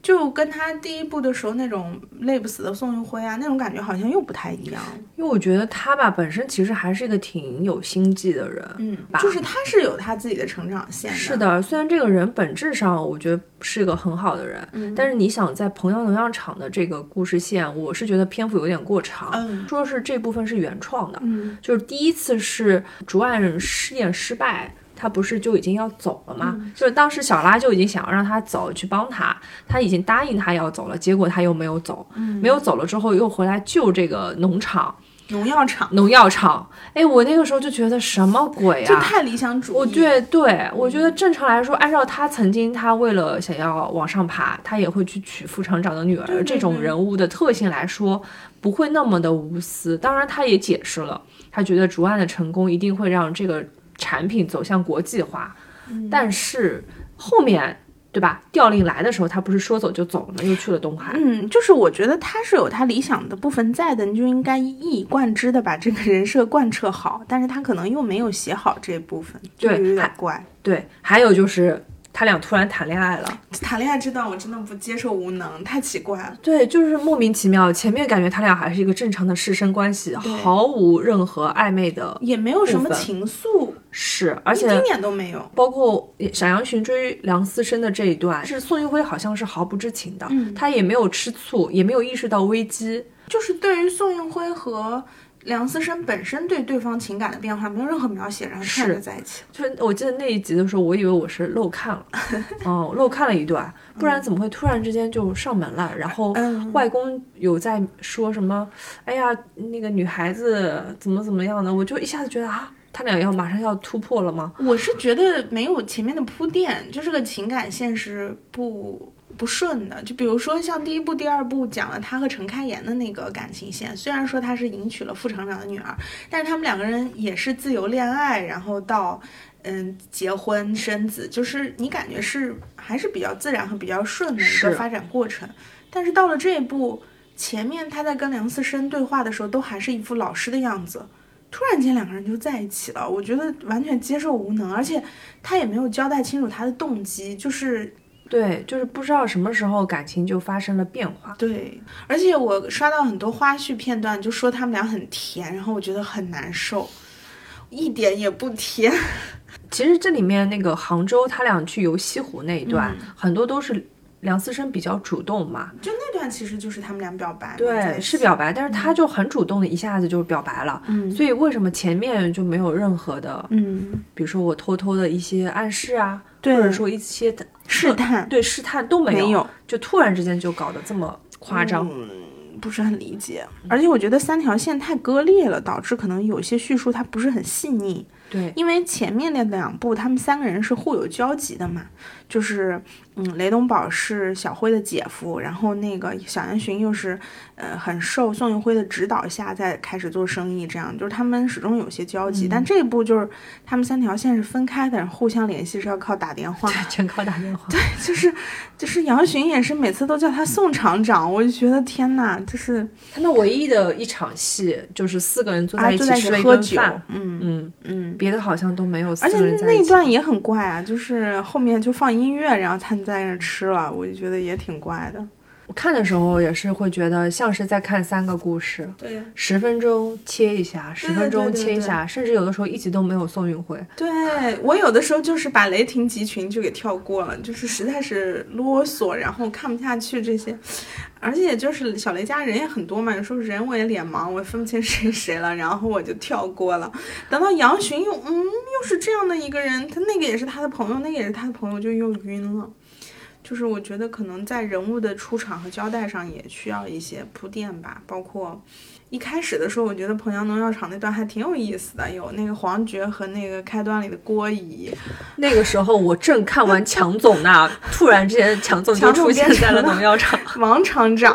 B: 就跟他第一部的时候那种累不死的宋运辉啊，那种感觉好像又不太一样。
A: 因为我觉得他吧，本身其实还是一个挺有心计的人，
B: 嗯，就是他是有他自己的成长线。
A: 是的，虽然这个人本质上我觉得是一个很好的人，但是你想在彭阳农药厂的这个故事线，我是觉得篇幅有点过长。
B: 嗯，
A: 说是这部分是原创的，
B: 嗯，
A: 就是第一次是竹案试验失败。他不是就已经要走了吗？就是当时小拉就已经想要让他走去帮他，他已经答应他要走了，结果他又没有走，没有走了之后又回来救这个农场、
B: 农药厂、
A: 农药厂。哎，我那个时候就觉得什么鬼啊？
B: 这太理想主义。
A: 我对对，我觉得正常来说，按照他曾经他为了想要往上爬，他也会去娶副厂长的女儿这种人物的特性来说，不会那么的无私。当然，他也解释了，他觉得竹案的成功一定会让这个。产品走向国际化，但是后面对吧？调令来的时候，他不是说走就走了吗？又去了东海。
B: 嗯，就是我觉得他是有他理想的部分在的，你就应该一以贯之的把这个人设贯彻好。但是他可能又没有写好这部分，
A: 对，
B: 有点怪。
A: 对，还有就是。他俩突然谈恋爱了，
B: 谈恋爱这段我真的不接受，无能，太奇怪了。
A: 对，就是莫名其妙。前面感觉他俩还是一个正常的师生关系，毫无任何暧昧的，
B: 也没有什么情愫，
A: 是，而且
B: 一丁点都没有。
A: 包括沈阳巡追梁思申的这一段，是宋运辉好像是毫不知情的，他也没有吃醋，也没有意识到危机，
B: 就是对于宋运辉和。梁思申本身对对方情感的变化没有任何描写，然后看着在一起。
A: 就是我记得那一集的时候，我以为我是漏看了，哦，漏看了一段，不然怎么会突然之间就上门了？然后外公有在说什么？哎呀，那个女孩子怎么怎么样的？我就一下子觉得啊，他俩要马上要突破了吗？
B: 我是觉得没有前面的铺垫，就是个情感线是不。不顺的，就比如说像第一部、第二部讲了他和陈开颜的那个感情线，虽然说他是迎娶了副厂长的女儿，但是他们两个人也是自由恋爱，然后到嗯结婚生子，就是你感觉是还是比较自然和比较顺的一个发展过程。但是到了这一步，前面他在跟梁思申对话的时候，都还是一副老师的样子，突然间两个人就在一起了，我觉得完全接受无能，而且他也没有交代清楚他的动机，就是。
A: 对，就是不知道什么时候感情就发生了变化。
B: 对，而且我刷到很多花絮片段，就说他们俩很甜，然后我觉得很难受，一点也不甜。
A: 其实这里面那个杭州他俩去游西湖那一段，很多都是梁思生比较主动嘛。
B: 就那段其实就是他们俩表白。
A: 对，是表白，但是他就很主动的一下子就表白了。
B: 嗯。
A: 所以为什么前面就没有任何的，
B: 嗯，
A: 比如说我偷偷的一些暗示啊，
B: 或
A: 者说一些。
B: 试探
A: 对试探都没有，就突然之间就搞得这么夸张，
B: 不是很理解。而且我觉得三条线太割裂了，导致可能有些叙述它不是很细腻。
A: 对，
B: 因为前面的两部他们三个人是互有交集的嘛，就是。嗯，雷东宝是小辉的姐夫，然后那个小杨巡又是，呃，很受宋运辉的指导下在开始做生意，这样就是他们始终有些交集。但这一部就是他们三条线是分开的，互相联系是要靠打电话，
A: 全靠打电话。
B: 对，就是就是杨巡也是每次都叫他宋厂长，我就觉得天呐，就是
A: 他们唯一的一场戏就是四个人坐在一起吃了一
B: 起喝酒
A: 顿饭，，
B: 嗯
A: 嗯，
B: 嗯。
A: 别的好像都没有
B: 而且。那一段也很怪啊，就是后面就放音乐，然后他们在那吃了，我就觉得也挺怪的。
A: 我看的时候也是会觉得像是在看三个故事，
B: 对
A: 十分钟切一下，十分钟切一下，甚至有的时候一集都没有宋运辉。
B: 对，我有的时候就是把雷霆集群就给跳过了，就是实在是啰嗦，然后看不下去这些。而且就是小雷家人也很多嘛，有时候人我也脸盲，我也分不清谁谁了，然后我就跳过了。等到杨巡又嗯又是这样的一个人，他那个也是他的朋友，那个也是他的朋友，就又晕了。就是我觉得可能在人物的出场和交代上也需要一些铺垫吧，包括一开始的时候，我觉得彭阳农药厂那段还挺有意思的，有那个黄觉和那个开端里的郭姨，
A: 那个时候我正看完强总那，突然之间强总就出现在了农药厂，
B: 王厂长，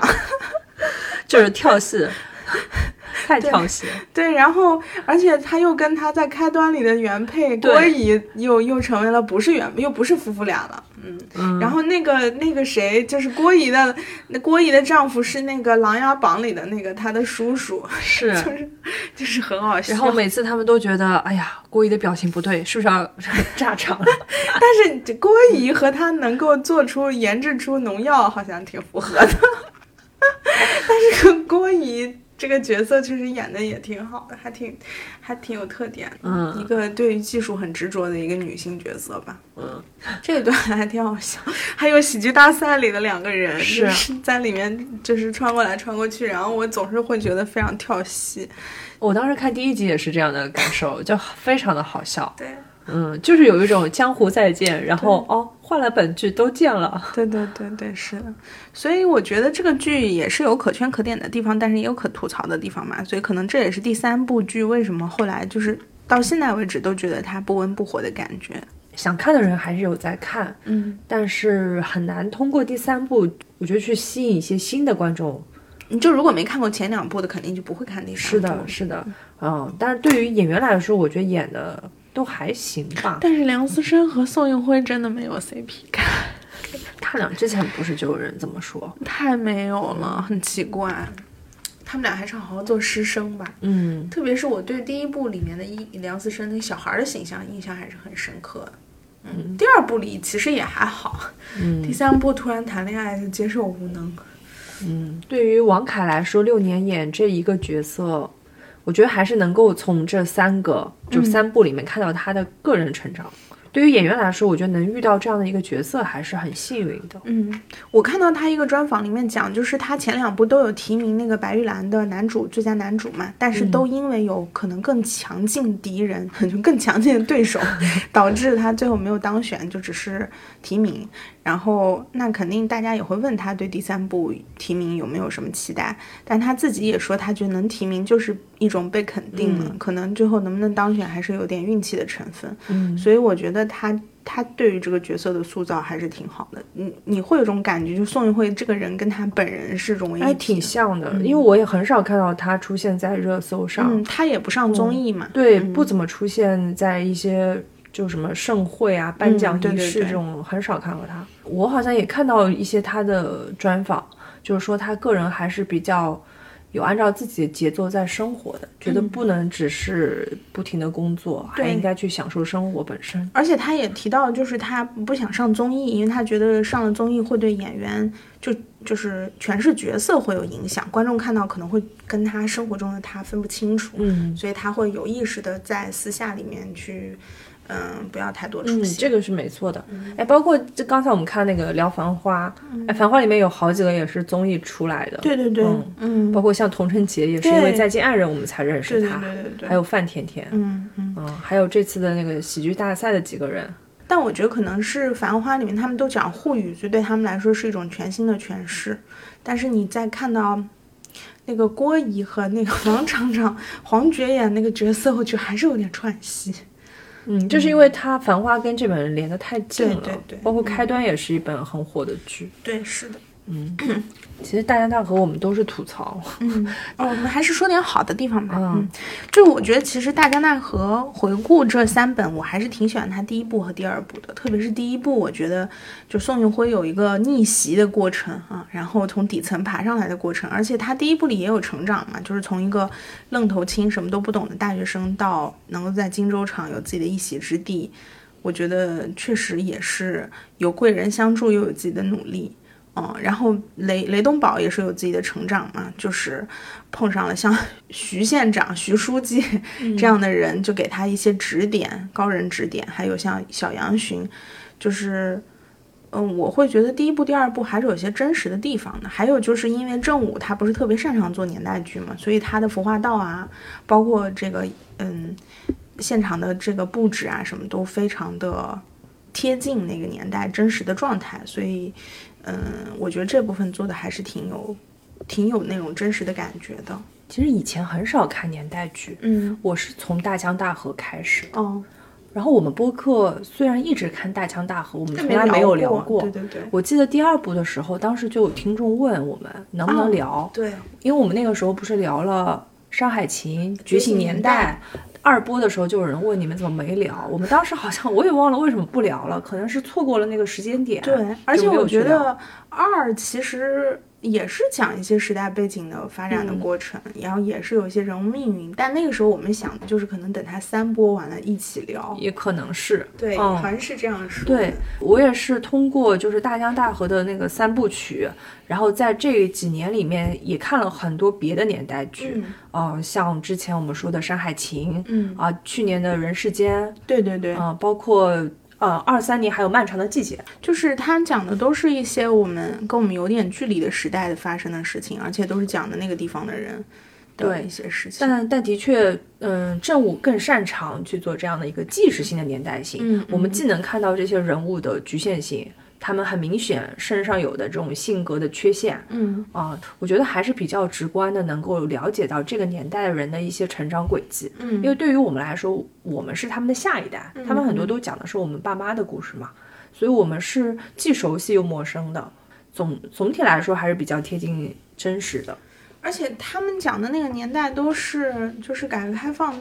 A: 就是跳戏，太跳戏了。
B: 对，然后而且他又跟他在开端里的原配郭姨又又成为了不是原又不是夫妇俩了，嗯，
A: 嗯，
B: 然后那个那个谁就是郭姨的那郭姨的丈夫是那个《琅琊榜》里的那个他的叔叔，
A: 是。
B: 就是就是很好笑，
A: 然后每次他们都觉得，哎呀，郭姨的表情不对，是不是要 炸场了？
B: 但是郭姨和他能够做出研制出农药，好像挺符合的。但是郭姨这个角色其实演的也挺好的，还挺还挺有特点的。
A: 嗯
B: 一个对于技术很执着的一个女性角色吧。
A: 嗯，
B: 这一段还挺好笑。还有喜剧大赛里的两个人，
A: 是
B: 在里面就是穿过来穿过去，然后我总是会觉得非常跳戏。
A: 我当时看第一集也是这样的感受，就非常的好笑。
B: 对。
A: 嗯，就是有一种江湖再见，然后哦，换了本剧都见了。
B: 对对对对，是的，所以我觉得这个剧也是有可圈可点的地方，但是也有可吐槽的地方嘛。所以可能这也是第三部剧为什么后来就是到现在为止都觉得它不温不火的感觉。
A: 想看的人还是有在看，
B: 嗯，
A: 但是很难通过第三部，我觉得去吸引一些新的观众。
B: 你就如果没看过前两部的，肯定就不会看第三部。
A: 是的，是的，嗯，但是对于演员来说，我觉得演的都还行吧。
B: 但是梁思申和宋运辉真的没有 CP 感，
A: 他俩之前不是就有人这么说？
B: 太没有了，很奇怪。他们俩还是好好做师生吧。
A: 嗯，
B: 特别是我对第一部里面的一梁思申那小孩的形象印象还是很深刻的。嗯，第二部里其实也还好，
A: 嗯
B: 第三部突然谈恋爱就接受无能。
A: 嗯，对于王凯来说，六年演这一个角色，我觉得还是能够从这三个就三部里面看到他的个人成长。对于演员来说，我觉得能遇到这样的一个角色还是很幸运的。
B: 嗯，我看到他一个专访里面讲，就是他前两部都有提名那个白玉兰的男主最佳男主嘛，但是都因为有可能更强劲敌人，就更强劲的对手，导致他最后没有当选，就只是提名。然后那肯定大家也会问他对第三部提名有没有什么期待，但他自己也说他觉得能提名就是一种被肯定了，可能最后能不能当选还是有点运气的成分。
A: 嗯，
B: 所以我觉得他他对于这个角色的塑造还是挺好的。你你会有种感觉，就宋运辉这个人跟他本人是融为一体的。
A: 挺像的，因为我也很少看到他出现在热搜上。
B: 嗯，他也不上综艺嘛。
A: 对，
B: 嗯
A: 不怎么出现在一些就什么盛会啊、颁奖仪式这种，很少看过他。我好像也看到一些他的专访，就是说他个人还是比较有按照自己的节奏在生活的，觉得不能只是不停的工作，还应该去享受生活本身。
B: 而且他也提到，就是他不想上综艺，因为他觉得上了综艺会对演员就就是诠释角色会有影响，观众看到可能会跟他生活中的他分不清楚，
A: 嗯
B: 所以他会有意识的在私下里面去，嗯，不要太多出
A: 嗯，这个是没错的。哎，包括这刚才我们看那个聊《繁花》，哎，《繁花》里面有好几个也是综艺出来的。
B: 对对对，
A: 嗯
B: 嗯，
A: 包括像童晨杰也是因为
B: 对《
A: 再见爱人》我们才认识
B: 对对
A: 他，
B: 对对对，
A: 还有范甜甜，
B: 嗯嗯。
A: 嗯，还有这次的那个喜剧大赛的几个人，
B: 但我觉得可能是《繁花》里面他们都讲沪语，所以对他们来说是一种全新的诠释。但是你再看到那个郭姨和那个王厂长、黄觉演那个角色，我觉得还是有点串戏。
A: 嗯，就是因为它《繁花》跟这本连得太近了，
B: 对对对
A: 包括开端也是一本很火的剧，
B: 对，是的。
A: 嗯，其实大江大河我们都是吐槽。
B: 嗯，哦，我们还是说点好的地方吧。
A: 嗯
B: 嗯，就我觉得其实大江大河回顾这三本，我还是挺喜欢他第一部和第二部的，特别是第一部，我觉得就宋运辉有一个逆袭的过程啊，然后从底层爬上来的过程，而且他第一部里也有成长嘛，就是从一个愣头青什么都不懂的大学生到能够在荆州厂有自己的一席之地，我觉得确实也是有贵人相助，又有自己的努力。嗯，然后雷雷东宝也是有自己的成长嘛，就是碰上了像徐县长、徐书记这样的人，就给他一些指点，高人指点。还有像小杨巡，就是，嗯，我会觉得第一部、第二部还是有些真实的地方的。还有就是因为正午他不是特别擅长做年代剧嘛，所以他的服化道啊，包括这个嗯现场的这个布置啊，什么都非常的贴近那个年代真实的状态，所以。嗯，我觉得这部分做的还是挺有，挺有那种真实的感觉的。
A: 其实以前很少看年代剧，
B: 嗯，
A: 我是从大江大河开始。
B: 哦，
A: 然后我们播客虽然一直看大江大河，我们从来没有
B: 聊
A: 聊过。
B: 对对对
A: 我记得第二部的时候，当时就有听众问我们能不能聊，
B: 对，
A: 因为我们那个时候不是聊了《山海情》《觉醒年
B: 年
A: 代》。二播的时候就有人问你们怎么没聊，我们当时好像我也忘了为什么不聊了，可能是错过了那个时间点。
B: 对，而且我觉得二其实也是讲一些时代背景的发展的
A: 嗯
B: 过程，然后也是有一些人物命运。但那个时候我们想的就是可能等它三播完了一起聊。
A: 也可能是
B: 对，
A: 嗯
B: 好像是这样说。
A: 对，我也是通过就是大江大河的那个三部曲，然后在这几年里面也看了很多别的年代剧，
B: 嗯
A: 呃，像之前我们说的《山海情》，
B: 嗯，
A: 啊、去年的《人世间》，
B: 对对对，
A: 啊、包括呃二三年还有《漫长的季节》，
B: 就是他讲的都是一些我们跟我们有点距离的时代的发生的事情，而且都是讲的那个地方的人的
A: 对
B: 一些事情。
A: 但但的确，嗯，正午更擅长去做这样的一个纪实性的年代性。
B: 嗯
A: 我们既能看到这些人物的局限性，他们很明显身上有的这种性格的缺陷，
B: 嗯
A: 啊、我觉得还是比较直观的，能够了解到这个年代的人的一些成长轨迹。
B: 嗯，
A: 因为对于我们来说，我们是他们的下一代，他们很多都讲的是我们爸妈的故事嘛，所以我们是既熟悉又陌生的。总总体来说还是比较贴近真实的。
B: 而且他们讲的那个年代都是就是改革开放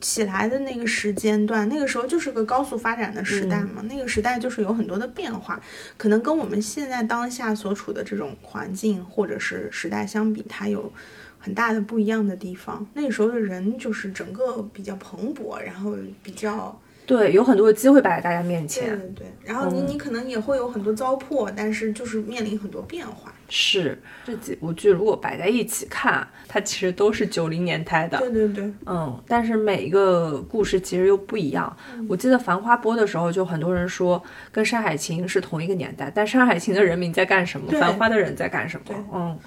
B: 起来的那个时间段，那个时候就是个高速发展的时代嘛，那个时代就是有很多的变化，可能跟我们现在当下所处的这种环境或者是时代相比，它有很大的不一样的地方。那个时候的人就是整个比较蓬勃，然后比较
A: 对，有很多的机会摆在大家面
B: 对
A: 前。
B: 对对，然后你你可能也会有很多糟粕，但是就是面临很多变化。
A: 是这几部剧如果摆在一起看，它其实都是九零年代的。
B: 对对对，
A: 嗯，但是每一个故事其实又不一样。我记得《繁花》播的时候，就很多人说跟《山海情》是同一个年代，但《山海情》的人民在干什么，《繁花》的人在干什么？嗯，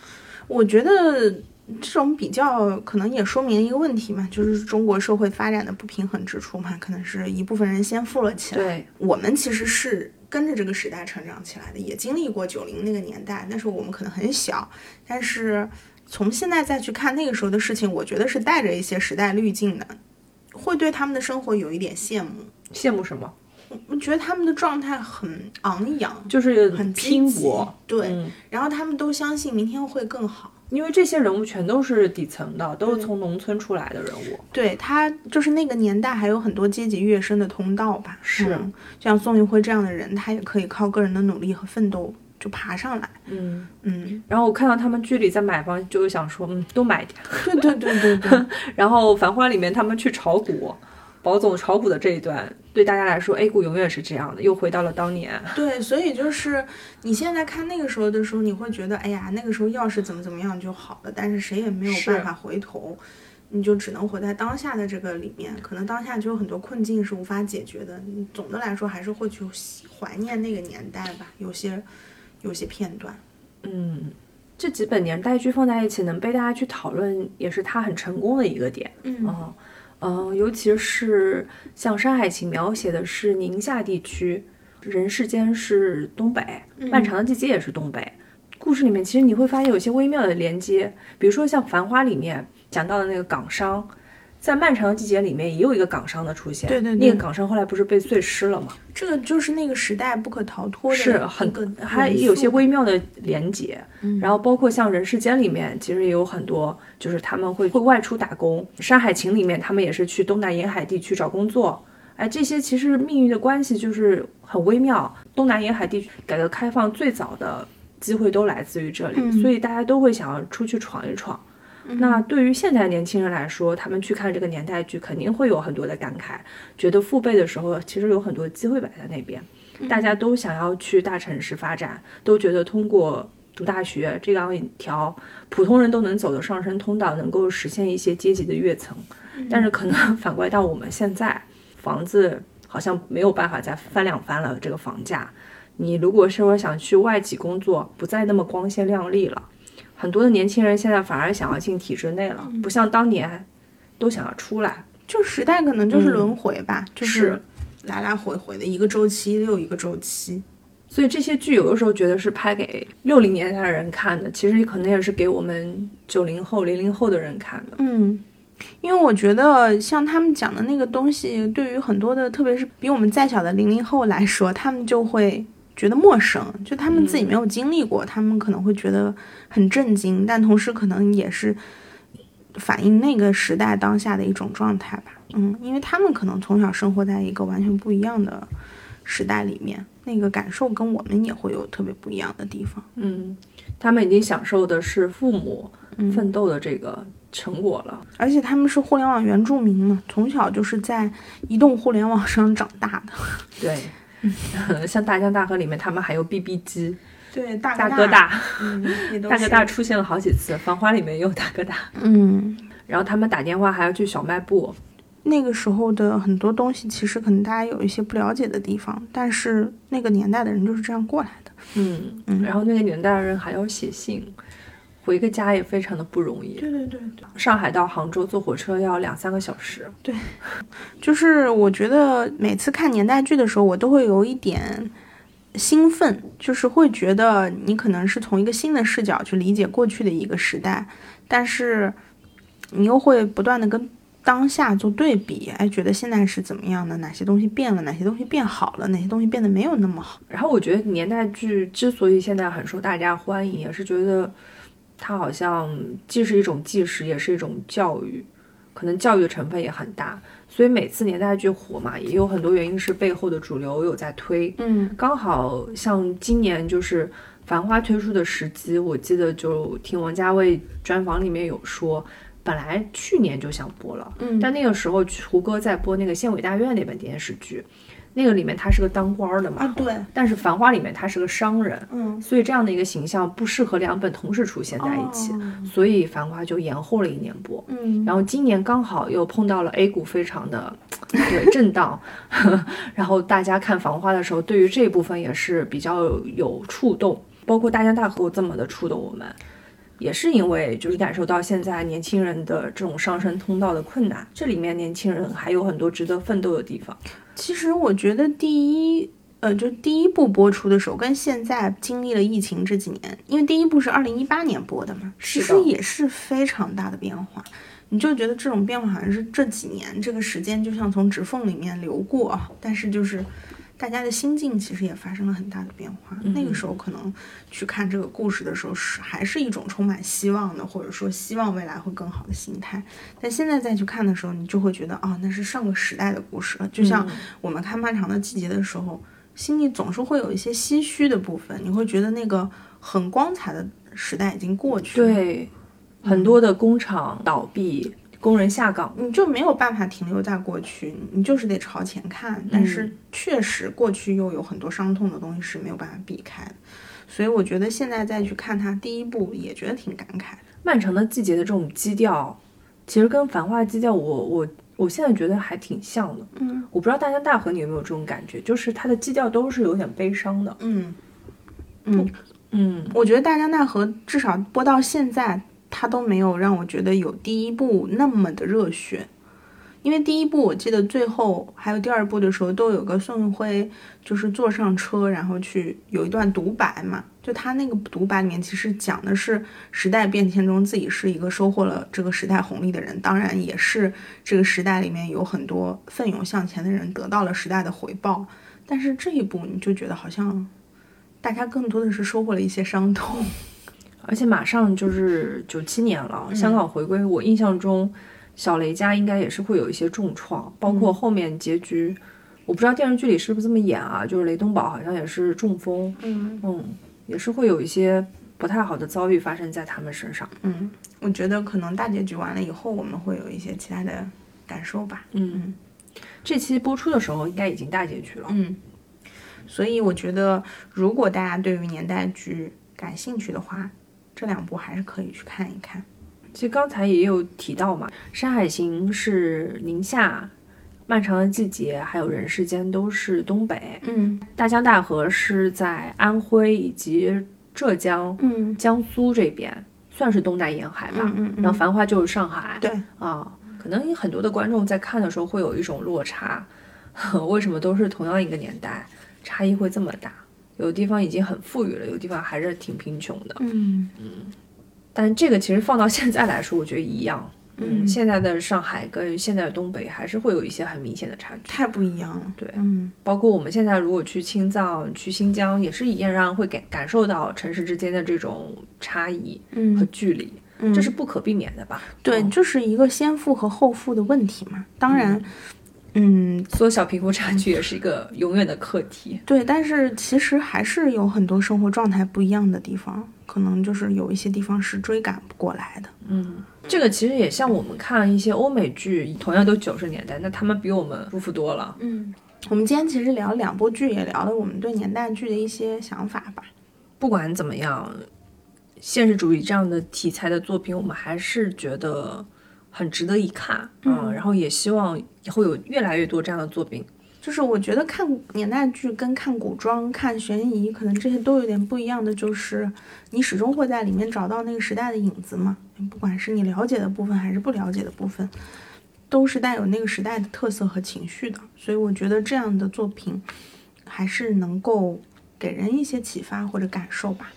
B: 我觉得这种比较可能也说明一个问题嘛，就是中国社会发展的不平衡之处嘛，可能是一部分人先富了起来。
A: 对，
B: 我们其实是跟着这个时代成长起来的，也经历过九零那个年代，那时候我们可能很小，但是从现在再去看那个时候的事情，我觉得是带着一些时代滤镜的，会对他们的生活有一点羡慕。
A: 羡慕什么？
B: 我觉得他们的状态很昂扬，
A: 就是
B: 很
A: 拼搏。
B: 对，
A: 嗯
B: 然后他们都相信明天会更好。
A: 因为这些人物全都是底层的，都是从农村出来的人物。
B: 对他就是那个年代还有很多阶级跃升的通道吧，
A: 是
B: 嗯像宋运辉这样的人，他也可以靠个人的努力和奋斗就爬上来。
A: 嗯，
B: 嗯，
A: 然后我看到他们剧里在买房，就想说，嗯，多买点。
B: 对对对对对，
A: 然后《繁花》里面他们去炒股，保总炒股的这一段，对大家来说，A 股永远是这样的，又回到了当年。
B: 对，所以就是你现在看那个时候的时候，你会觉得，哎呀，那个时候要是怎么怎么样就好了，但是谁也没有办法回头。你就只能活在当下的这个里面，可能当下就有很多困境是无法解决的。你总的来说还是会去怀念那个年代吧，有些有些片段。
A: 嗯，这几本年代剧放在一起，能被大家去讨论，也是它很成功的一个点。
B: 嗯
A: 嗯嗯，尤其是像《山海情》描写的是宁夏地区，《人世间》是东北，
B: 嗯
A: 漫长的季节》也是东北。故事里面其实你会发现有一些微妙的连接，比如说像《繁花》里面讲到的那个港商，在漫长的季节里面也有一个港商的出现，
B: 对对对
A: 那个港商后来不是被碎尸了吗？
B: 这个就是那个时代不可逃脱的
A: 是很还有些微妙的连结。
B: 嗯
A: 然后包括像《人世间》里面，其实也有很多，就是他们会会外出打工，《山海情》里面他们也是去东南沿海地区找工作。哎，这些其实命运的关系就是很微妙。东南沿海地区改革开放最早的机会都来自于这里，
B: 嗯
A: 所以大家都会想要出去闯一闯。那对于现在年轻人来说，他们去看这个年代剧，肯定会有很多的感慨，觉得父辈的时候其实有很多机会摆在那边，大家都想要去大城市发展，都觉得通过读大学这样一条普通人都能走的上升通道，能够实现一些阶级的跃层。但是可能反过来到我们现在，房子好像没有办法再翻两番了，这个房价。你如果是说想去外企工作，不再那么光鲜亮丽了。很多的年轻人现在反而想要进体制内了，不像当年都想要出来。
B: 就时代可能就是
A: 嗯
B: 轮回吧，就是来来回回的一个周期又一个周期。
A: 所以这些剧有的时候觉得是拍给六零年代的人看的，其实可能也是给我们九零后、零零后的人看的。
B: 嗯，因为我觉得像他们讲的那个东西，对于很多的，特别是比我们再小的零零后来说，他们就会觉得陌生，就他们自己没有经历过，他们可能会觉得很震惊，但同时可能也是反映那个时代当下的一种状态吧。嗯，因为他们可能从小生活在一个完全不一样的时代里面，那个感受跟我们也会有特别不一样的地方。
A: 嗯，他们已经享受的是父母奋斗的这个成果了。
B: 而且他们是互联网原住民嘛，从小就是在移动互联网上长大的。
A: 对，像《大江大河》里面，他们还有 BB 机、
B: 对，大
A: 大哥大。
B: 嗯，
A: 大哥大出现了好几次，《繁花》里面也有大哥大。
B: 嗯，
A: 然后他们打电话还要去小卖部，
B: 那个时候的很多东西，其实可能大家有一些不了解的地方，但是那个年代的人就是这样过来的。
A: 嗯
B: 嗯
A: 然后那个年代的人还要写信，回个家也非常的不容易。
B: 对对对对，
A: 上海到杭州坐火车要两三个小时。
B: 对 就是我觉得每次看年代剧的时候，我都会有一点兴奋，就是会觉得你可能是从一个新的视角去理解过去的一个时代，但是你又会不断的跟当下做对比，哎，觉得现在是怎么样的？哪些东西变了？哪些东西变好了？哪些东西变得没有那么好？
A: 然后我觉得年代剧之所以现在很受大家欢迎，也是觉得它好像既是一种纪实，也是一种教育，可能教育的成分也很大。所以每次年代剧火嘛，也有很多原因是背后的主流有在推。
B: 嗯
A: 刚好像今年就是《繁花》推出的时机，我记得就听王家卫专访里面有说，本来去年就想播了，
B: 嗯
A: 但那个时候胡歌在播那个《县委大院》那本电视剧，那个里面他是个当官儿的嘛，
B: 啊，对，
A: 但是《繁花》里面他是个商人，
B: 嗯，
A: 所以这样的一个形象不适合两本同时出现在一起，
B: 哦。
A: 所以《繁花》就延后了一年播。
B: 嗯，
A: 然后今年刚好又碰到了 A 股非常的 对震荡，然后大家看《繁花》的时候，对于这一部分也是比较有触动，包括《大江大河》这么的触动我们，也是因为就是感受到现在年轻人的这种上升通道的困难，这里面年轻人还有很多值得奋斗的地方。
B: 其实我觉得第一，呃，就第一部播出的时候，跟现在经历了疫情这几年，因为第一部是二零一八年播的嘛，其实也是非常大的变化。你就觉得这种变化好像是这几年这个时间就像从指缝里面流过啊，但是就是大家的心境其实也发生了很大的变化。那个时候可能去看这个故事的时候是还是一种充满希望的，或者说希望未来会更好的心态。但现在再去看的时候，你就会觉得哦，那是上个时代的故事了。就像我们看《漫长的季节》的时候，心里总是会有一些唏嘘的部分，你会觉得那个很光彩的时代已经过去了。
A: 对，很多的工厂倒闭，工人下岗。
B: 你就没有办法停留在过去，你就是得朝前看。但是确实，过去又有很多伤痛的东西是没有办法避开的，所以我觉得现在再去看它第一部，也觉得挺感慨的。
A: 漫长的季节的这种基调，其实跟繁花的基调我，我我现在觉得还挺像的。
B: 嗯
A: 我不知道大江大河你有没有这种感觉，就是它的基调都是有点悲伤的。
B: 嗯嗯，
A: 嗯，
B: 我觉得《大江大河》至少播到现在，它都没有让我觉得有第一部那么的热血。因为第一部我记得最后还有第二部的时候，都有个宋运辉就是坐上车，然后去有一段独白嘛。就他那个独白里面，其实讲的是时代变迁中自己是一个收获了这个时代红利的人，当然也是这个时代里面有很多奋勇向前的人得到了时代的回报。但是这一部你就觉得好像大家更多的是收获了一些伤痛，
A: 而且马上就是九七年了，香港回归，我印象中。小雷家应该也是会有一些重创，包括后面结局，我不知道电视剧里是不是这么演啊？就是雷东宝好像也是中风，
B: 嗯
A: 嗯，也是会有一些不太好的遭遇发生在他们身上。
B: 嗯，我觉得可能大结局完了以后，我们会有一些其他的感受吧。
A: 嗯，这期播出的时候应该已经大结局了。
B: 嗯，所以我觉得如果大家对于年代剧感兴趣的话，这两部还是可以去看一看。
A: 其实刚才也有提到嘛，《山海行》是宁夏，《漫长的季节》还有《人世间》都是东北，
B: 嗯，《
A: 大江大河》是在安徽以及浙江、
B: 嗯
A: 江苏这边，算是东南沿海吧。
B: 嗯嗯嗯
A: 然后《繁华》就是上海，
B: 对
A: 啊，可能很多的观众在看的时候会有一种落差，为什么都是同样一个年代，差异会这么大？有的地方已经很富裕了，有的地方还是挺贫穷的。
B: 嗯嗯
A: 但这个其实放到现在来说，我觉得一样。
B: 嗯
A: 现在的上海跟现在的东北还是会有一些很明显的差距。
B: 太不一样了。
A: 对
B: 嗯
A: 包括我们现在如果去青藏、去新疆，也是一样会感感受到城市之间的这种差异和
B: 嗯
A: 距离，
B: 嗯，
A: 这是不可避免的吧？
B: 对，
A: 嗯
B: 就是一个先富和后富的问题嘛。当然，嗯，
A: 缩小贫富差距也是一个永远的课题。
B: 对，但是其实还是有很多生活状态不一样的地方，可能就是有一些地方是追赶不过来的。
A: 嗯，这个其实也像我们看一些欧美剧，同样都九十年代，那他们比我们舒服多了。
B: 嗯，我们今天其实聊两部剧，也聊了我们对年代剧的一些想法吧。
A: 不管怎么样，现实主义这样的题材的作品，我们还是觉得很值得一看。
B: 嗯
A: 然后也希望以后有越来越多这样的作品。
B: 就是我觉得看年代剧跟看古装、看悬疑，可能这些都有点不一样的，就是你始终会在里面找到那个时代的影子嘛。不管是你了解的部分还是不了解的部分，都是带有那个时代的特色和情绪的。所以我觉得这样的作品还是能够给人一些启发或者感受吧。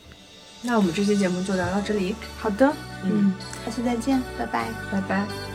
A: 那我们这期节目就聊到这里，
B: 好的，
A: 嗯
B: 嗯，下期再见，拜拜。
A: 拜拜。